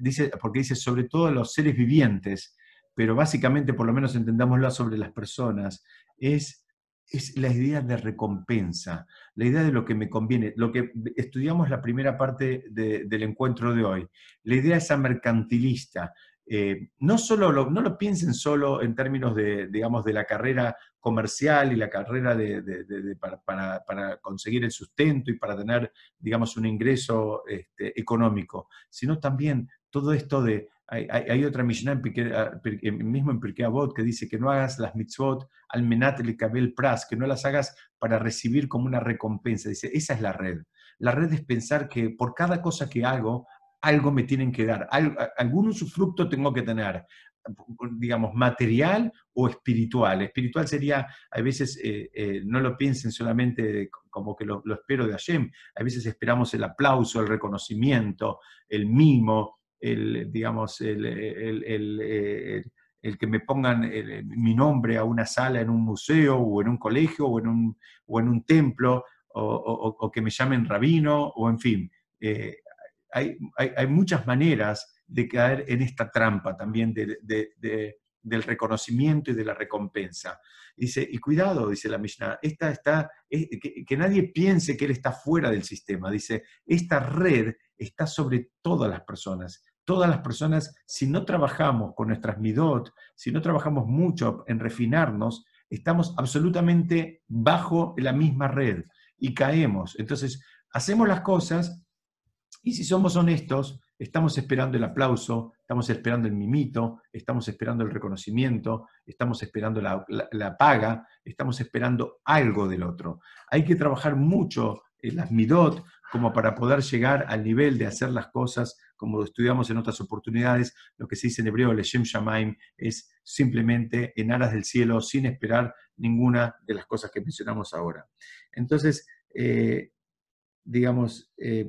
dice, porque dice sobre todos los seres vivientes, pero básicamente, por lo menos entendámoslo sobre las personas, es, es la idea de recompensa, la idea de lo que me conviene, lo que estudiamos la primera parte del encuentro de hoy, la idea esa mercantilista, eh, no, solo lo, no lo piensen solo en términos de, digamos, de la carrera comercial y la carrera de, para, conseguir el sustento y para tener, digamos, un ingreso este, económico, sino también todo esto de, hay, otra Mishnah mismo en Pirkei Avot que dice que no hagas las mitzvot al menat el kabel pras, que no las hagas para recibir como una recompensa. Dice, esa es la red. La red es pensar que por cada cosa que hago algo me tienen que dar, algún usufructo tengo que tener, digamos, material o espiritual. Espiritual sería, a veces, eh, eh, no lo piensen solamente como que lo, espero de Hashem, a veces esperamos el aplauso, el reconocimiento, el mimo, el, digamos, el, el, el que me pongan mi nombre a una sala en un museo o en un colegio o en un, o en un templo o, o, que me llamen rabino o en fin. Eh, hay, muchas maneras de caer en esta trampa también del reconocimiento y de la recompensa. Dice, y cuidado, dice la Mishnah, esta está, que, nadie piense que él está fuera del sistema. Dice, esta red está sobre todas las personas. Todas las personas, si no trabajamos con nuestras midot, si no trabajamos mucho en refinarnos, estamos absolutamente bajo la misma red y caemos. Entonces, hacemos las cosas y si somos honestos, Estamos esperando el aplauso, estamos esperando el mimito, estamos esperando el reconocimiento, estamos esperando la, paga, estamos esperando algo del otro. Hay que trabajar mucho en las midot como para poder llegar al nivel de hacer las cosas como estudiamos en otras oportunidades, lo que se dice en hebreo, Leshem Shamaim, es simplemente en aras del cielo, sin esperar ninguna de las cosas que mencionamos ahora. Entonces, eh, digamos, eh,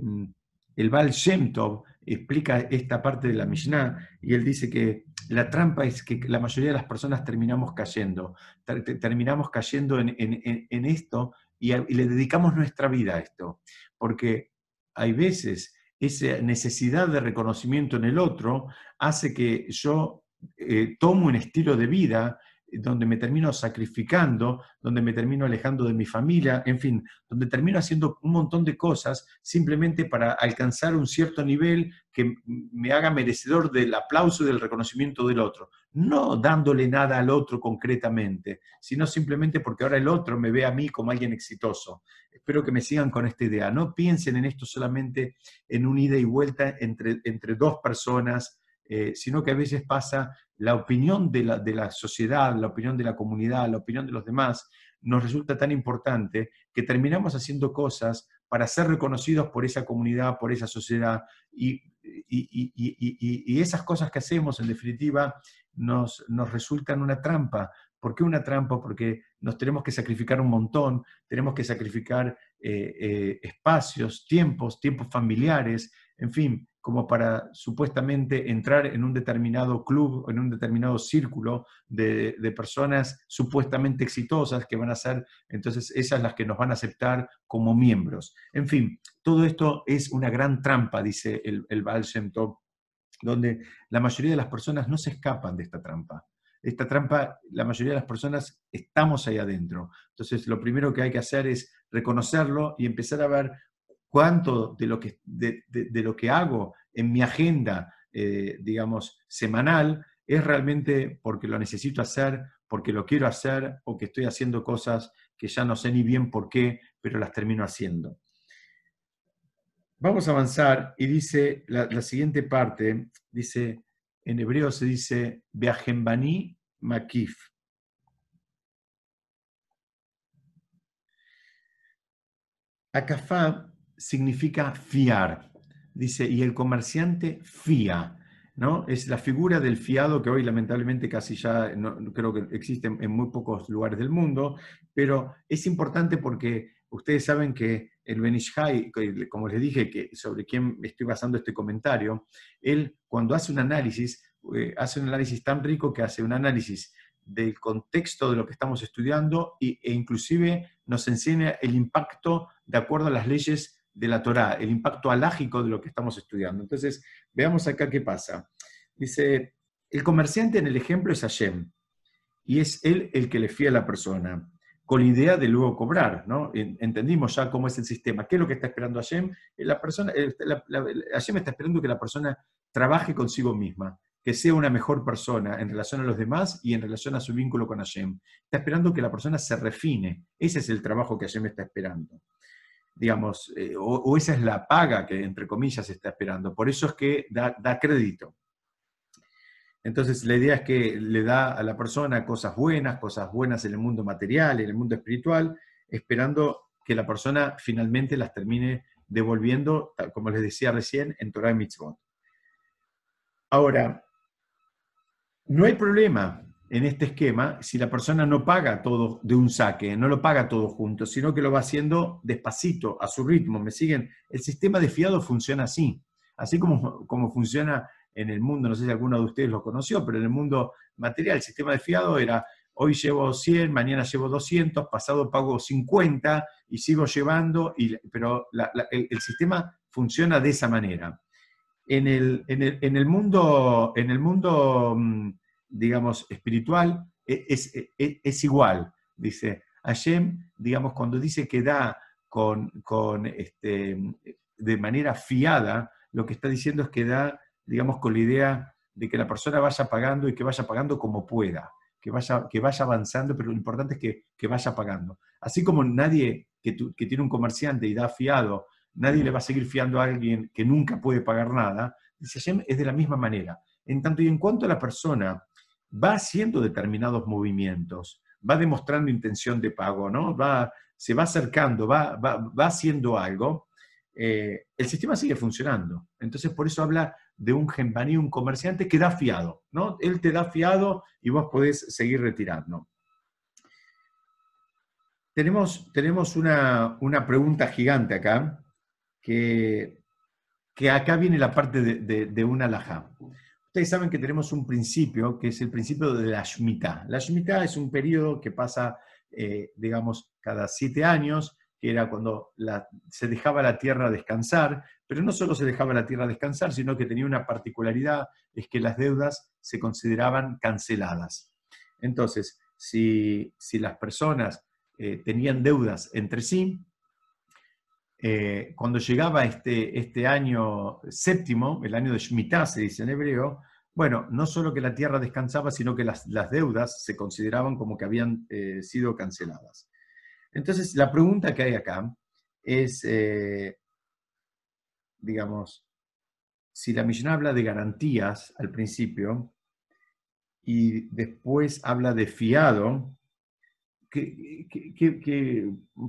el Baal Shem Tov explica esta parte de la Mishnah y él dice que la trampa es que la mayoría de las personas terminamos cayendo, terminamos cayendo en, esto y, le dedicamos nuestra vida a esto, porque hay veces esa necesidad de reconocimiento en el otro hace que yo eh, tomo un estilo de vida donde me termino sacrificando, donde me termino alejando de mi familia, en fin, donde termino haciendo un montón de cosas simplemente para alcanzar un cierto nivel que me haga merecedor del aplauso y del reconocimiento del otro. No dándole nada al otro concretamente, sino simplemente porque ahora el otro me ve a mí como alguien exitoso. Espero que me sigan con esta idea. No piensen en esto solamente en un ida y vuelta entre, entre dos personas, eh, sino que a veces pasa la opinión de la, de la sociedad, la opinión de la comunidad, la opinión de los demás, nos resulta tan importante que terminamos haciendo cosas para ser reconocidos por esa comunidad, por esa sociedad, y, y, esas cosas que hacemos, en definitiva, nos, nos resultan una trampa. ¿Por qué una trampa? Porque nos tenemos que sacrificar un montón, tenemos que sacrificar eh, eh, espacios, tiempos, tiempos familiares, en fin, como para supuestamente entrar en un determinado club, en un determinado círculo de, personas supuestamente exitosas que van a ser, entonces esas las que nos van a aceptar como miembros. En fin, todo esto es una gran trampa, dice el, el donde la mayoría de las personas no se escapan de esta trampa. Esta trampa, la mayoría de las personas estamos ahí adentro. Entonces, lo primero que hay que hacer es reconocerlo y empezar a ver cuánto de lo que, de, lo que hago en mi agenda, eh, digamos, semanal, es realmente porque lo necesito hacer, porque lo quiero hacer o que estoy haciendo cosas que ya no sé ni bien por qué, pero las termino haciendo. Vamos a avanzar y dice la, siguiente parte, dice, en hebreo se dice, Beajembani Makif. Akafá significa fiar. Dice, y el comerciante fía, ¿no? Es la figura del fiado que hoy lamentablemente casi ya no, creo que existe en muy pocos lugares del mundo, pero es importante porque ustedes saben que el Benishai, como les dije, que sobre quién estoy basando este comentario, él cuando hace un análisis, eh, hace un análisis tan rico que hace un análisis del contexto de lo que estamos estudiando e inclusive nos enseña el impacto de acuerdo a las leyes de la Torá, el impacto alágico de lo que estamos estudiando. Entonces, veamos acá qué pasa. Dice, el comerciante en el ejemplo es Hashem, y es él el que le fía a la persona, con la idea de luego cobrar, ¿no? Entendimos ya cómo es el sistema. ¿Qué es lo que está esperando Hashem? La persona, Hashem está esperando que la persona trabaje consigo misma, que sea una mejor persona en relación a los demás y en relación a su vínculo con Hashem. Está esperando que la persona se refine. Ese es el trabajo que Hashem está esperando digamos, eh, o, esa es la paga que, entre comillas, está esperando. Por eso es que da, crédito. Entonces, la idea es que le da a la persona cosas buenas, cosas buenas en el mundo material, en el mundo espiritual, esperando que la persona finalmente las termine devolviendo, como les decía recién, en Torah y Mitzvot. Ahora, no hay problema en este esquema si la persona no paga todo de un saque, no lo paga todo junto, sino que lo va haciendo despacito, a su ritmo. ¿Me siguen? El sistema de fiado funciona así. Así como, como funciona en el mundo, no sé si alguno de ustedes lo conoció, pero en el mundo material, el sistema de fiado era hoy llevo 100, mañana llevo 200, pasado pago 50 y sigo llevando, y, pero el, sistema funciona de esa manera. En el, en el mundo, en el mundo mm, digamos, espiritual e, es, e, e, es, igual. Dice, Hashem, digamos, cuando dice que da con, con este, de manera fiada, lo que está diciendo es que da, digamos, con la idea de que la persona vaya pagando y que vaya pagando como pueda, que vaya, que vaya avanzando, pero lo importante es que, que vaya pagando. Así como nadie que, que, tiene un comerciante y da fiado, nadie le va a seguir fiando a alguien que nunca puede pagar nada, dice Hashem, es de la misma manera. En tanto y en cuanto la persona va haciendo determinados movimientos, va demostrando intención de pago, ¿no? Va, se va acercando, va, va, haciendo algo, eh, el sistema sigue funcionando. Entonces, por eso habla de un gempaní, un comerciante que da fiado, ¿no? Él te da fiado y vos podés seguir retirando. Tenemos, tenemos una, pregunta gigante acá, que, que, acá viene la parte de, de, una alajá. Ustedes saben que tenemos un principio, que es el principio de la Shemitah. La Shemitah es un periodo que pasa, eh, digamos, cada siete años, que era cuando se dejaba la tierra descansar, pero no solo se dejaba la tierra descansar, sino que tenía una particularidad, es que las deudas se consideraban canceladas. Entonces, si, las personas eh, tenían deudas entre sí. Eh, cuando llegaba este, este año séptimo, el año de Shemitah, se dice en hebreo, bueno, no solo que la tierra descansaba, sino que las, deudas se consideraban como que habían eh, sido canceladas. Entonces, la pregunta que hay acá es, digamos, si la Mishnah habla de garantías al principio y después habla de fiado,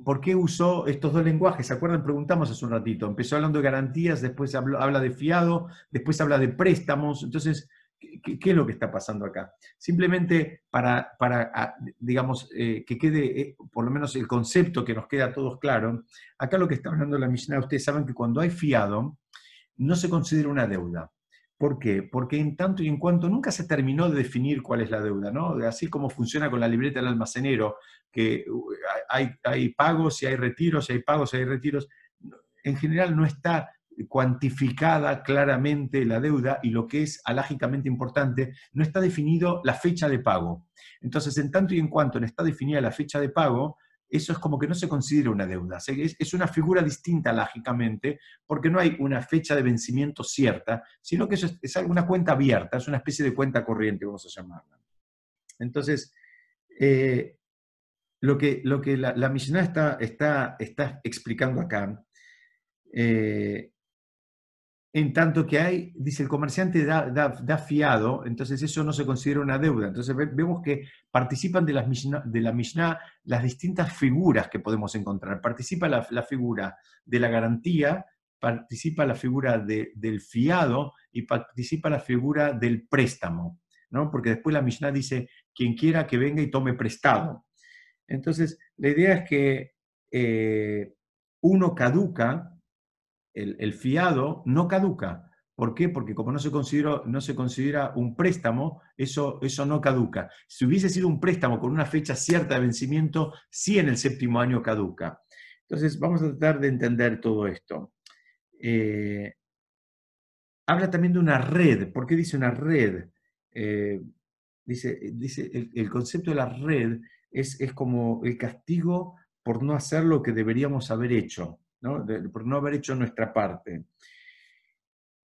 por qué usó estos dos lenguajes? ¿Se acuerdan? Preguntamos hace un ratito. Empezó hablando de garantías, después habla de fiado, después habla de préstamos. Entonces, ¿qué, es lo que está pasando acá? Simplemente para, para ah, digamos, eh, que quede eh, por lo menos el concepto que nos queda a todos claro, acá lo que está hablando la Mishnah, ustedes saben que cuando hay fiado, no se considera una deuda. ¿Por qué? Porque en tanto y en cuanto nunca se terminó de definir cuál es la deuda, ¿no? Así como funciona con la libreta del almacenero, que hay, hay pagos y hay retiros, y hay pagos y hay retiros, en general no está cuantificada claramente la deuda y lo que es alágicamente importante, no está definido la fecha de pago. Entonces, en tanto y en cuanto no está definida la fecha de pago, eso es como que no se considera una deuda. Es, una figura distinta lógicamente, porque no hay una fecha de vencimiento cierta, sino que eso es, una cuenta abierta, es una especie de cuenta corriente, vamos a llamarla. Entonces, eh, lo que, lo que la, la está, está, está, explicando acá eh, en tanto que hay, dice el comerciante da, fiado, entonces eso no se considera una deuda. Entonces vemos que participan de, de la Mishnah las distintas figuras que podemos encontrar. Participa la, figura de la garantía, participa la figura del fiado y participa la figura del préstamo, ¿no? porque después la Mishnah dice, quien quiera que venga y tome prestado. Entonces, la idea es que eh, uno caduca el, fiado no caduca. ¿Por qué? Porque como no se, considera, un préstamo, eso, no caduca. Si hubiese sido un préstamo con una fecha cierta de vencimiento, sí en el séptimo año caduca. Entonces, vamos a tratar de entender todo esto. Eh, habla también de una red. ¿Por qué dice una red? Eh, dice, el, concepto de la red es como el castigo por no hacer lo que deberíamos haber hecho por no haber hecho nuestra parte.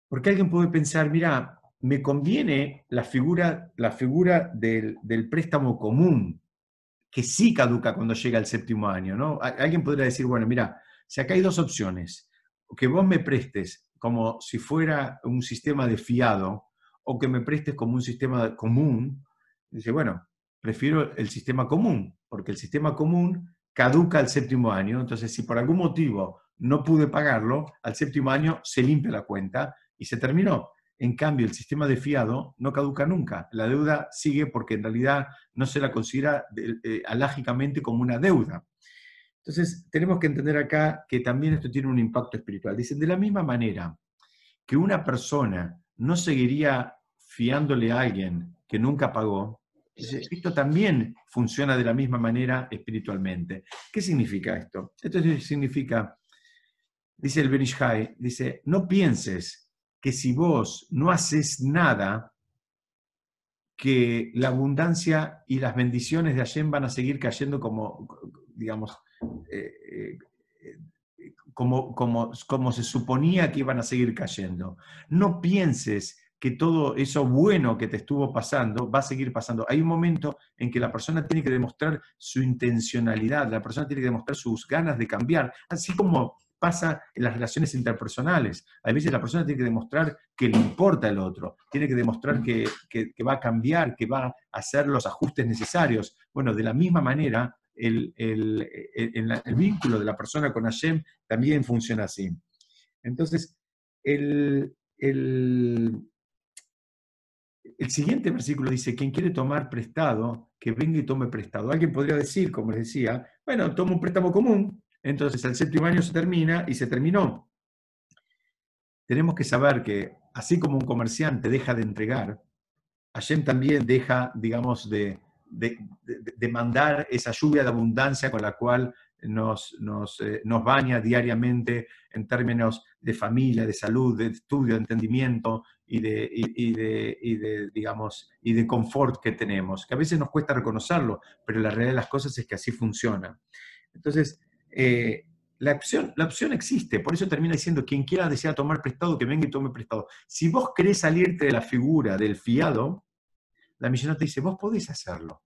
Porque alguien puede pensar, mira, me conviene la figura, la figura del, préstamo común, que sí caduca cuando llega el séptimo año. ¿no? Alguien podría decir, bueno, mira, si acá hay dos opciones, que vos me prestes como si fuera un sistema de fiado, o que me prestes como un sistema común, dice, bueno, prefiero el sistema común, porque el sistema común caduca el séptimo año, entonces si por algún motivo no pude pagarlo, al séptimo año se limpia la cuenta y se terminó. En cambio, el sistema de fiado no caduca nunca. La deuda sigue porque en realidad no se la considera eh, alágicamente como una deuda. Entonces, tenemos que entender acá que también esto tiene un impacto espiritual. Dicen, de la misma manera que una persona no seguiría fiándole a alguien que nunca pagó, esto también funciona de la misma manera espiritualmente. ¿Qué significa esto? Esto significa dice el Benishai, dice, no pienses que si vos no haces nada, que la abundancia y las bendiciones de Hashem van a seguir cayendo como, digamos, eh, eh, como, como, como se suponía que iban a seguir cayendo. No pienses que todo eso bueno que te estuvo pasando va a seguir pasando. Hay un momento en que la persona tiene que demostrar su intencionalidad, la persona tiene que demostrar sus ganas de cambiar, así como pasa en las relaciones interpersonales. A veces la persona tiene que demostrar que le importa el otro, tiene que demostrar que, va a cambiar, que va a hacer los ajustes necesarios. Bueno, de la misma manera, el, vínculo de la persona con Hashem también funciona así. Entonces, el, el, siguiente versículo dice, quien quiere tomar prestado, que venga y tome prestado. Alguien podría decir, como les decía, bueno, toma un préstamo común, entonces el séptimo año se termina y se terminó. Tenemos que saber que así como un comerciante deja de entregar, Hashem también deja, digamos, de, de, mandar esa lluvia de abundancia con la cual nos, nos, eh, nos, baña diariamente en términos de familia, de salud, de estudio, de entendimiento y de, y, de, y de, digamos, y de confort que tenemos, que a veces nos cuesta reconocerlo, pero la realidad de las cosas es que así funciona. Entonces, eh, la, opción, la opción existe, por eso termina diciendo, quien quiera desea tomar prestado, que venga y tome prestado. Si vos querés salirte de la figura del fiado, la millonada te dice, vos podés hacerlo.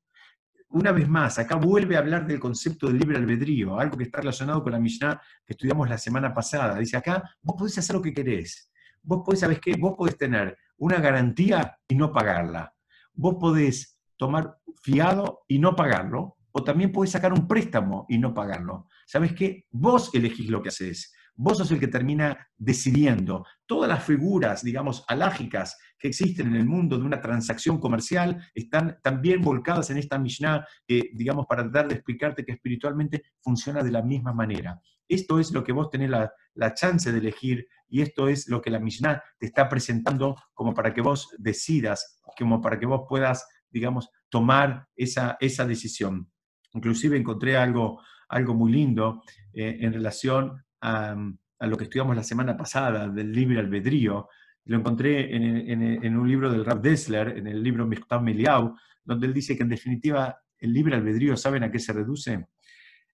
Una vez más, acá vuelve a hablar del concepto del libre albedrío, algo que está relacionado con la Mishnah que estudiamos la semana pasada. Dice acá, vos podés hacer lo que querés. Vos podés, ¿sabés qué? Vos podés tener una garantía y no pagarla. Vos podés tomar fiado y no pagarlo, o también podés sacar un préstamo y no pagarlo. ¿Sabes qué? Vos elegís lo que haces. Vos sos el que termina decidiendo. Todas las figuras, digamos, alágicas que existen en el mundo de una transacción comercial están también volcadas en esta Mishnah, digamos, para tratar de explicarte que espiritualmente funciona de la misma manera. Esto es lo que vos tenés la, la chance de elegir y esto es lo que la Mishnah te está presentando como para que vos decidas, como para que vos puedas, digamos, tomar esa, esa decisión. Inclusive encontré algo, algo muy lindo eh, en relación a, lo que estudiamos la semana pasada del libre albedrío. Lo encontré en, un libro del Rav Dessler, en el libro Michtav Meliau, donde él dice que en definitiva el libre albedrío, ¿saben a qué se reduce?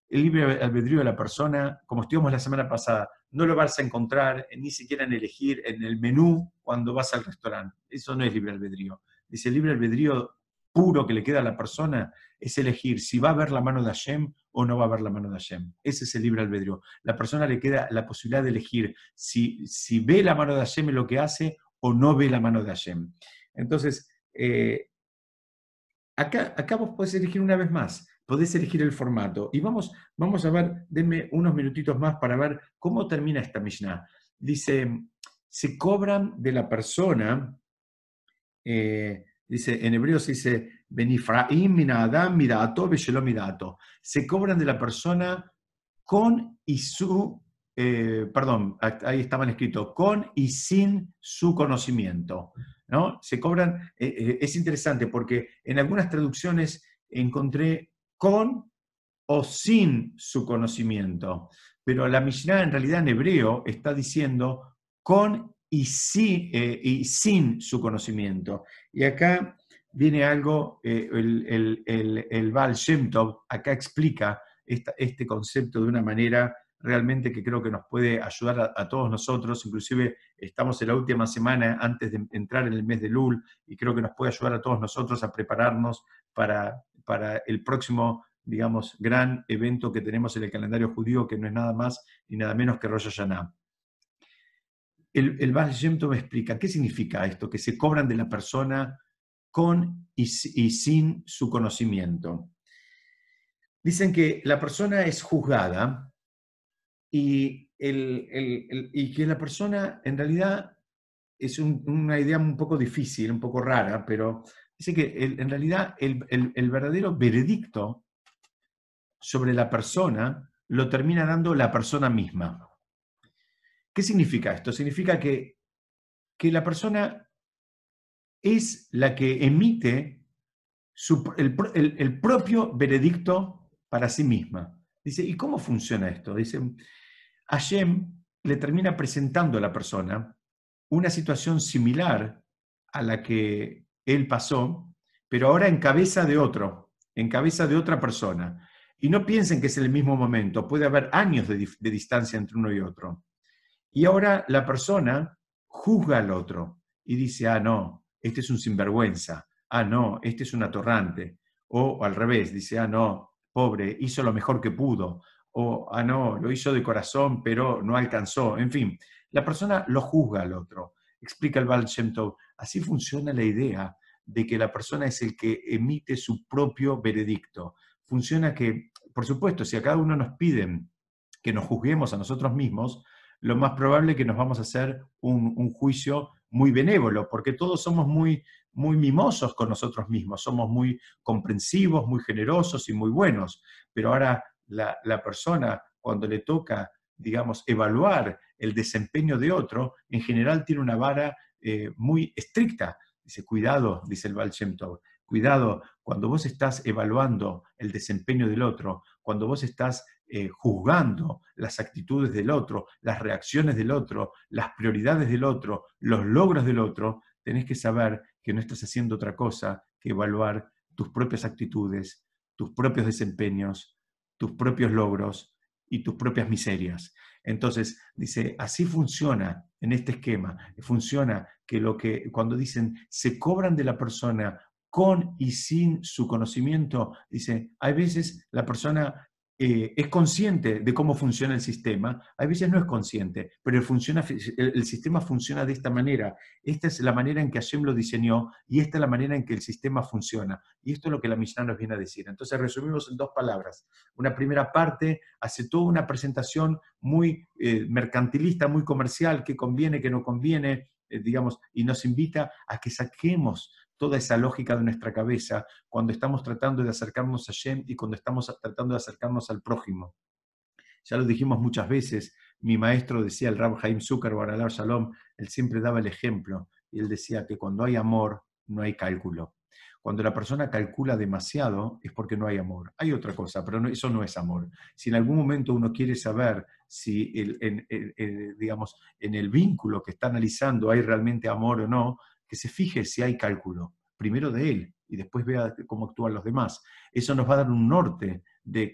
El libre albedrío de la persona, como estudiamos la semana pasada, no lo vas a encontrar ni siquiera en elegir en el menú cuando vas al restaurante. Eso no es libre albedrío. Dice, el libre albedrío puro que le queda a la persona es elegir si va a ver la mano de Hashem o no va a ver la mano de Hashem. Ese es el libre albedrío. La persona le queda la posibilidad de elegir si, si ve la mano de Hashem en lo que hace o no ve la mano de Hashem. Entonces, eh, acá, acá vos podés elegir una vez más, podés elegir el formato. Y vamos, vamos a ver, denme unos minutitos más para ver cómo termina esta Mishnah. Dice, se cobran de la persona, eh, dice, en hebreo se dice, Benifraim minadam mirato mirato. Se cobran de la persona con y su, eh, perdón, ahí estaban escritos, con y sin su conocimiento. ¿no? Se cobran, eh, eh, es interesante porque en algunas traducciones encontré con o sin su conocimiento, pero la Mishnah en realidad en hebreo está diciendo con y, y sin su conocimiento. Y acá viene algo, eh, el, el, el, el, Baal Shem Tov acá explica este concepto de una manera realmente que creo que nos puede ayudar a, todos nosotros, inclusive estamos en la última semana antes de entrar en el mes de Lul y creo que nos puede ayudar a todos nosotros a prepararnos para, para el próximo, digamos, gran evento que tenemos en el calendario judío, que no es nada más ni nada menos que Rosh Hashanah. El, el Baal Tov explica, ¿qué significa esto? Que se cobran de la persona con y, sin su conocimiento. Dicen que la persona es juzgada y, que la persona en realidad es una idea un poco difícil, un poco rara, pero dice que en realidad el, verdadero veredicto sobre la persona lo termina dando la persona misma. ¿Qué significa esto? Significa que, que la persona es la que emite el, propio veredicto para sí misma. Dice, ¿y cómo funciona esto? Dice, Hashem le termina presentando a la persona una situación similar a la que él pasó, pero ahora en cabeza de otro, en cabeza de otra persona. Y no piensen que es el mismo momento, puede haber años de, de distancia entre uno y otro. Y ahora la persona juzga al otro y dice, ah, no, este es un sinvergüenza, ah, no, este es un atorrante, o al revés, dice, ah, no, pobre, hizo lo mejor que pudo, o, ah, no, lo hizo de corazón, pero no alcanzó. En fin, la persona lo juzga al otro. Explica el Baal Shem. Así funciona la idea de que la persona es el que emite su propio veredicto. Funciona que, por supuesto, si a cada uno nos piden que nos juzguemos a nosotros mismos, lo más probable es que nos vamos a hacer un, juicio muy benévolo, porque todos somos muy, muy mimosos con nosotros mismos, somos muy comprensivos, muy generosos y muy buenos. Pero ahora la, persona, cuando le toca, digamos, evaluar el desempeño de otro, en general tiene una vara eh, muy estricta. Dice, cuidado, dice el Baal cuidado, cuando vos estás evaluando el desempeño del otro, cuando vos estás eh, juzgando las actitudes del otro, las reacciones del otro, las prioridades del otro, los logros del otro, tenés que saber que no estás haciendo otra cosa que evaluar tus propias actitudes, tus propios desempeños, tus propios logros y tus propias miserias. Entonces, dice, así funciona en este esquema. Funciona que lo que cuando dicen se cobran de la persona con y sin su conocimiento, dice, hay veces la persona eh, es consciente de cómo funciona el sistema, hay veces no es consciente, pero el, sistema funciona de esta manera. Esta es la manera en que Hashem lo diseñó y esta es la manera en que el sistema funciona. Y esto es lo que la Mishnah nos viene a decir. Entonces resumimos en dos palabras. Una primera parte hace toda una presentación muy eh, mercantilista, muy comercial, que conviene, que no conviene, eh, digamos, y nos invita a que saquemos toda esa lógica de nuestra cabeza cuando estamos tratando de acercarnos a Shem y cuando estamos tratando de acercarnos al prójimo. Ya lo dijimos muchas veces, mi maestro decía, el Rab Haim Zucker, Baralar Shalom, él siempre daba el ejemplo, y él decía que cuando hay amor, no hay cálculo. Cuando la persona calcula demasiado es porque no hay amor. Hay otra cosa, pero eso no es amor. Si en algún momento uno quiere saber si digamos, en el vínculo que está analizando hay realmente amor o no, que se fije si hay cálculo, primero de él y después vea cómo actúan los demás. Eso nos va a dar un norte de,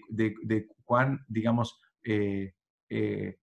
cuán, digamos, eh, eh,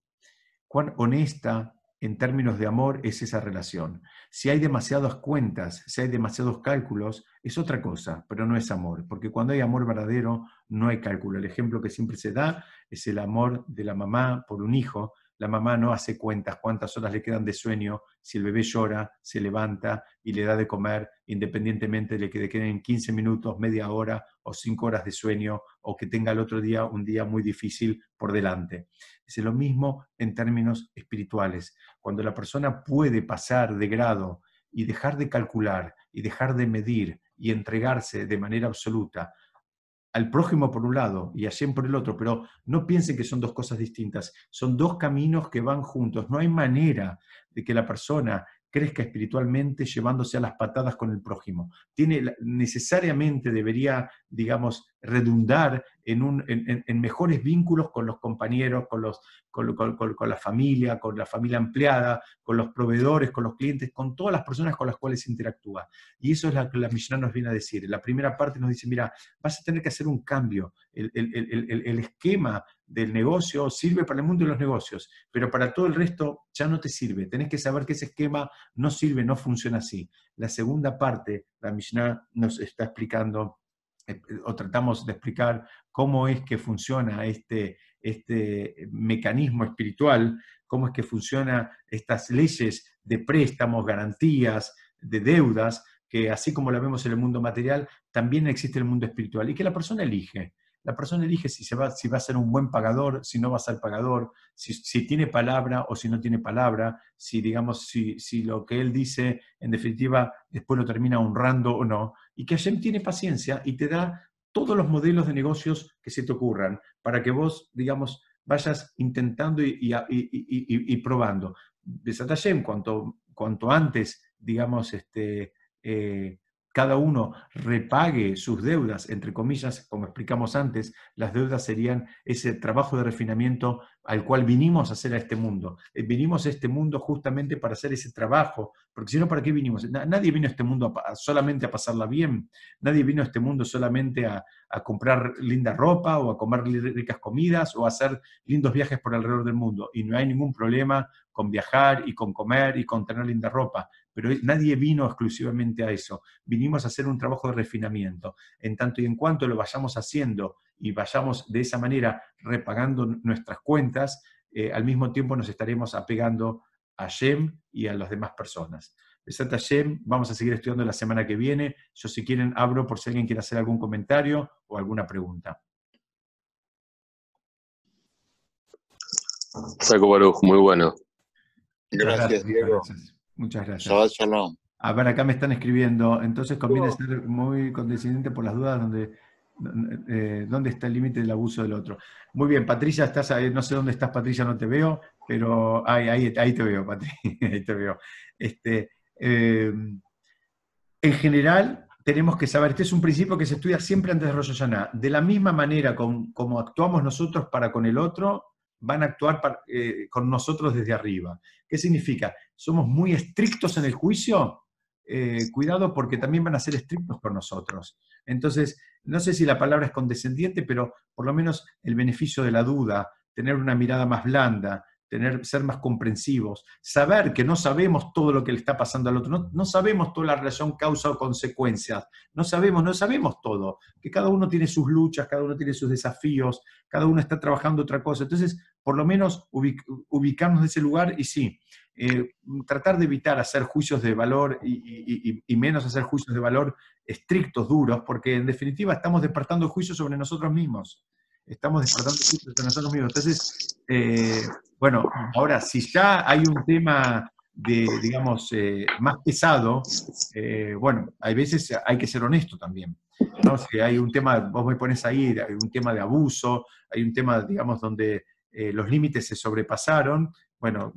cuán honesta en términos de amor es esa relación. Si hay demasiadas cuentas, si hay demasiados cálculos, es otra cosa, pero no es amor, porque cuando hay amor verdadero no hay cálculo. El ejemplo que siempre se da es el amor de la mamá por un hijo, la mamá no hace cuentas cuántas horas le quedan de sueño, si el bebé llora, se levanta y le da de comer, independientemente de que le queden 15 minutos, media hora o 5 horas de sueño, o que tenga el otro día un día muy difícil por delante. Es lo mismo en términos espirituales. Cuando la persona puede pasar de grado y dejar de calcular y dejar de medir y entregarse de manera absoluta al prójimo por un lado y a Shem por el otro, pero no piensen que son dos cosas distintas, son dos caminos que van juntos. No hay manera de que la persona crezca espiritualmente llevándose a las patadas con el prójimo. Tiene, necesariamente debería, digamos, redundar en, mejores vínculos con los compañeros, con, los, con, la familia, con la familia empleada, con los proveedores, con los clientes, con todas las personas con las cuales interactúa. Y eso es lo que la Mishnah nos viene a decir. La primera parte nos dice, mira, vas a tener que hacer un cambio. El, el, esquema del negocio sirve para el mundo de los negocios, pero para todo el resto ya no te sirve. Tenés que saber que ese esquema no sirve, no funciona así. La segunda parte, la Mishnah nos está explicando o tratamos de explicar cómo es que funciona este, este mecanismo espiritual, cómo es que funcionan estas leyes de préstamos, garantías, de deudas, que así como la vemos en el mundo material, también existe el mundo espiritual y que la persona elige. La persona elige si, se va, si va a ser un buen pagador, si no va a ser pagador, si, tiene palabra o si no tiene palabra, si, digamos, si, lo que él dice, en definitiva, después lo termina honrando o no. Y que Hashem tiene paciencia y te da todos los modelos de negocios que se te ocurran para que vos, digamos, vayas intentando y probando. Besat Hashem, cuanto, cuanto antes, digamos, este, eh, cada uno repague sus deudas, entre comillas, como explicamos antes, las deudas serían ese trabajo de refinamiento al cual vinimos a hacer a este mundo. Eh, vinimos a este mundo justamente para hacer ese trabajo, porque si no, ¿para qué vinimos? Nadie vino a este mundo solamente a pasarla bien, nadie vino a este mundo solamente a, a comprar linda ropa o a comer ricas comidas o a hacer lindos viajes por alrededor del mundo. Y no hay ningún problema con viajar y con comer y con tener linda ropa, pero nadie vino exclusivamente a eso. Vinimos a hacer un trabajo de refinamiento. En tanto y en cuanto lo vayamos haciendo y vayamos de esa manera repagando nuestras cuentas, eh, al mismo tiempo nos estaremos apegando a Shem y a las demás personas. Besat Shem, vamos a seguir estudiando la semana que viene. Yo si quieren abro por si alguien quiere hacer algún comentario o alguna pregunta.
Saco Baruch, muy bueno.
Gracias, Diego. Muchas gracias. A ver, acá me están escribiendo, entonces conviene ser muy condescendiente por las dudas donde, eh, dónde está el límite del abuso del otro. Muy bien, Patricia, estás ahí, no sé dónde estás, Patricia, no te veo, pero ahí, ahí, ahí te veo, Patricia, ahí te veo. Este, eh, en general, tenemos que saber, este es un principio que se estudia siempre antes de Rosh Hashanah, de la misma manera como actuamos nosotros para con el otro, van a actuar eh, con nosotros desde arriba. ¿Qué significa? ¿Somos muy estrictos en el juicio? Eh, cuidado porque también van a ser estrictos con nosotros. Entonces, no sé si la palabra es condescendiente, pero por lo menos el beneficio de la duda, tener una mirada más blanda, tener, ser más comprensivos, saber que no sabemos todo lo que le está pasando al otro, no, sabemos toda la relación causa o consecuencias, no sabemos, no sabemos todo, que cada uno tiene sus luchas, cada uno tiene sus desafíos, cada uno está trabajando otra cosa. Entonces, por lo menos ubicarnos en ese lugar y sí, eh, tratar de evitar hacer juicios de valor y, y, menos hacer juicios de valor estrictos, duros, porque en definitiva estamos despertando juicios sobre nosotros mismos estamos despertando entre nosotros mismos. Entonces, eh, bueno, ahora, si ya hay un tema de, digamos, eh, más pesado, eh, bueno, hay veces hay que ser honesto también. ¿no? Si hay un tema, vos me pones ahí, hay un tema de abuso, hay un tema, digamos, donde los límites se sobrepasaron, bueno,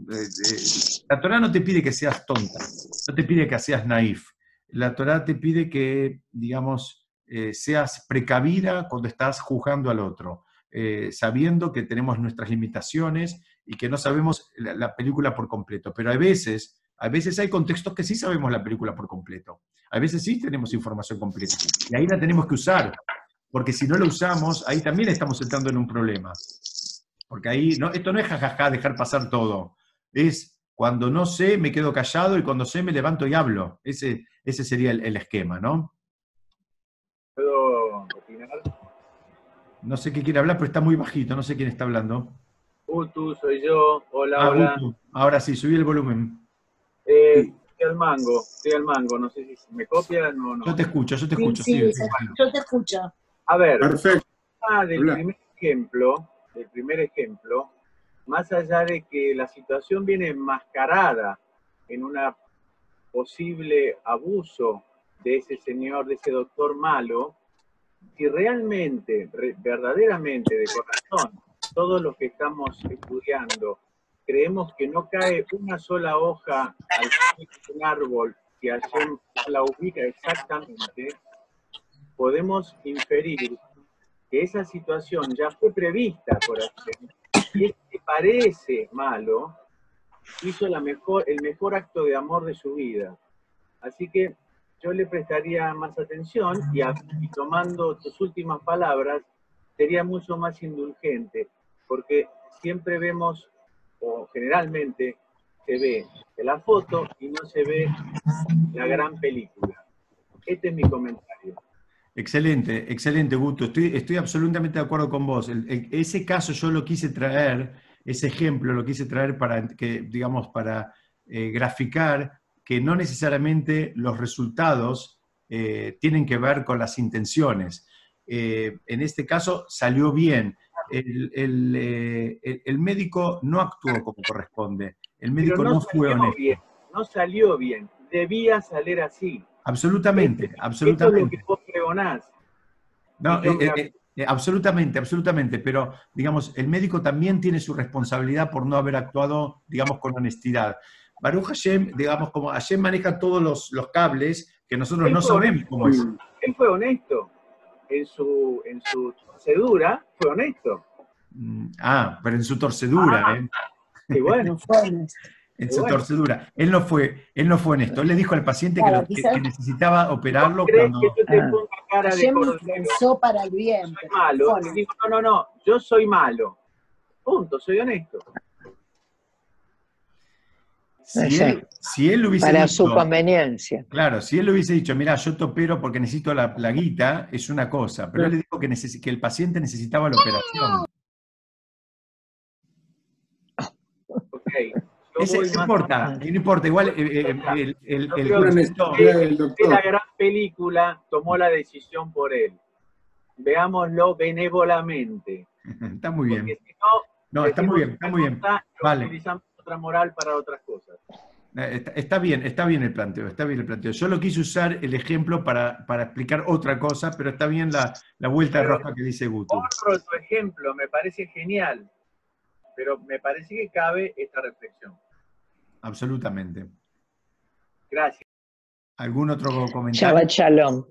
la Torah no te pide que seas tonta, no te pide que seas naif. La Torah te pide que, digamos, eh, seas precavida cuando estás juzgando al otro, eh, sabiendo que tenemos nuestras limitaciones y que no sabemos la, película por completo. Pero a veces, a veces hay contextos que sí sabemos la película por completo. A veces sí tenemos información completa. Y ahí la tenemos que usar. Porque si no la usamos, ahí también estamos entrando en un problema. Porque ahí, no, esto no es jajaja, dejar pasar todo. Es cuando no sé, me quedo callado y cuando sé, me levanto y hablo. Ese, ese sería el esquema, ¿no? No sé qué quiere hablar, pero está muy bajito, no sé quién está hablando.
Utu, soy yo. Hola, ah, hola.
Ahora sí, subí el volumen.
Eh, estoy al mango, estoy al mango, no sé si me copian o no.
Yo te escucho, yo te escucho.
Sí, yo te escucho.
A ver, Perfecto. del primer ejemplo, del primer ejemplo, más allá de que la situación viene enmascarada en un posible abuso de ese señor, de ese doctor malo, si realmente, verdaderamente, de corazón, todos los que estamos estudiando, creemos que no cae una sola hoja al árbol que Hashem la ubica exactamente, podemos inferir que esa situación ya fue prevista por Hashem y este que parece malo hizo la mejor, el mejor acto de amor de su vida. Así que yo le prestaría más atención y, tomando tus últimas palabras, sería mucho más indulgente, porque siempre vemos, o generalmente se ve la foto y no se ve la gran película. Este es mi comentario.
Excelente, excelente, Guto. Estoy, estoy absolutamente de acuerdo con vos. ese caso yo lo quise traer, ese ejemplo lo quise traer para que, digamos, para eh, graficar que no necesariamente los resultados eh, tienen que ver con las intenciones. Eh, en este caso salió bien. Eh, el, médico no actuó como corresponde. El médico no, fue honesto.
No salió bien. Debía salir así.
Absolutamente, absolutamente.
Esto es lo que
No, absolutamente, absolutamente. Pero, digamos, el médico también tiene su responsabilidad por no haber actuado, digamos, con honestidad. Baruch Hashem, digamos, como Hashem maneja todos los, cables que nosotros no sabemos cómo es.
Él fue honesto. En su, en su torcedura fue honesto.
Mm, ah, pero en su torcedura, ah,
¿eh? bueno, fue
En su torcedura. Él no fue, él no fue honesto. Él le dijo al paciente que, necesitaba operarlo
cuando. Que yo te ah. cara de
pensó para el bien.
Soy malo. dijo, no, no, no, yo soy malo. Punto, soy honesto.
Si él, si él hubiese
Para
dicho,
su conveniencia.
Claro, si él le hubiese dicho, mira, yo topero porque necesito la, la guita, es una cosa, pero él le dijo que, el paciente necesitaba la operación.
Ok. Yo
Ese,
voy
no importa, no importa, igual eh, eh, el, el,
doctor.
la gran película tomó la decisión por él. Veámoslo benévolamente.
Está muy bien.
Porque si no,
No, está muy bien, está muy bien. Vale.
Moral para otras cosas.
Eh, Está, está bien, está bien el planteo, está bien el planteo. Yo lo quise usar el ejemplo para, para explicar otra cosa, pero está bien la, la vuelta
Pero-
roja que dice Gutu.
Honro tu ejemplo, me parece genial, pero me parece que cabe esta reflexión.
Absolutamente.
Gracias.
¿Algún otro comentario?
Shabbat Shalom.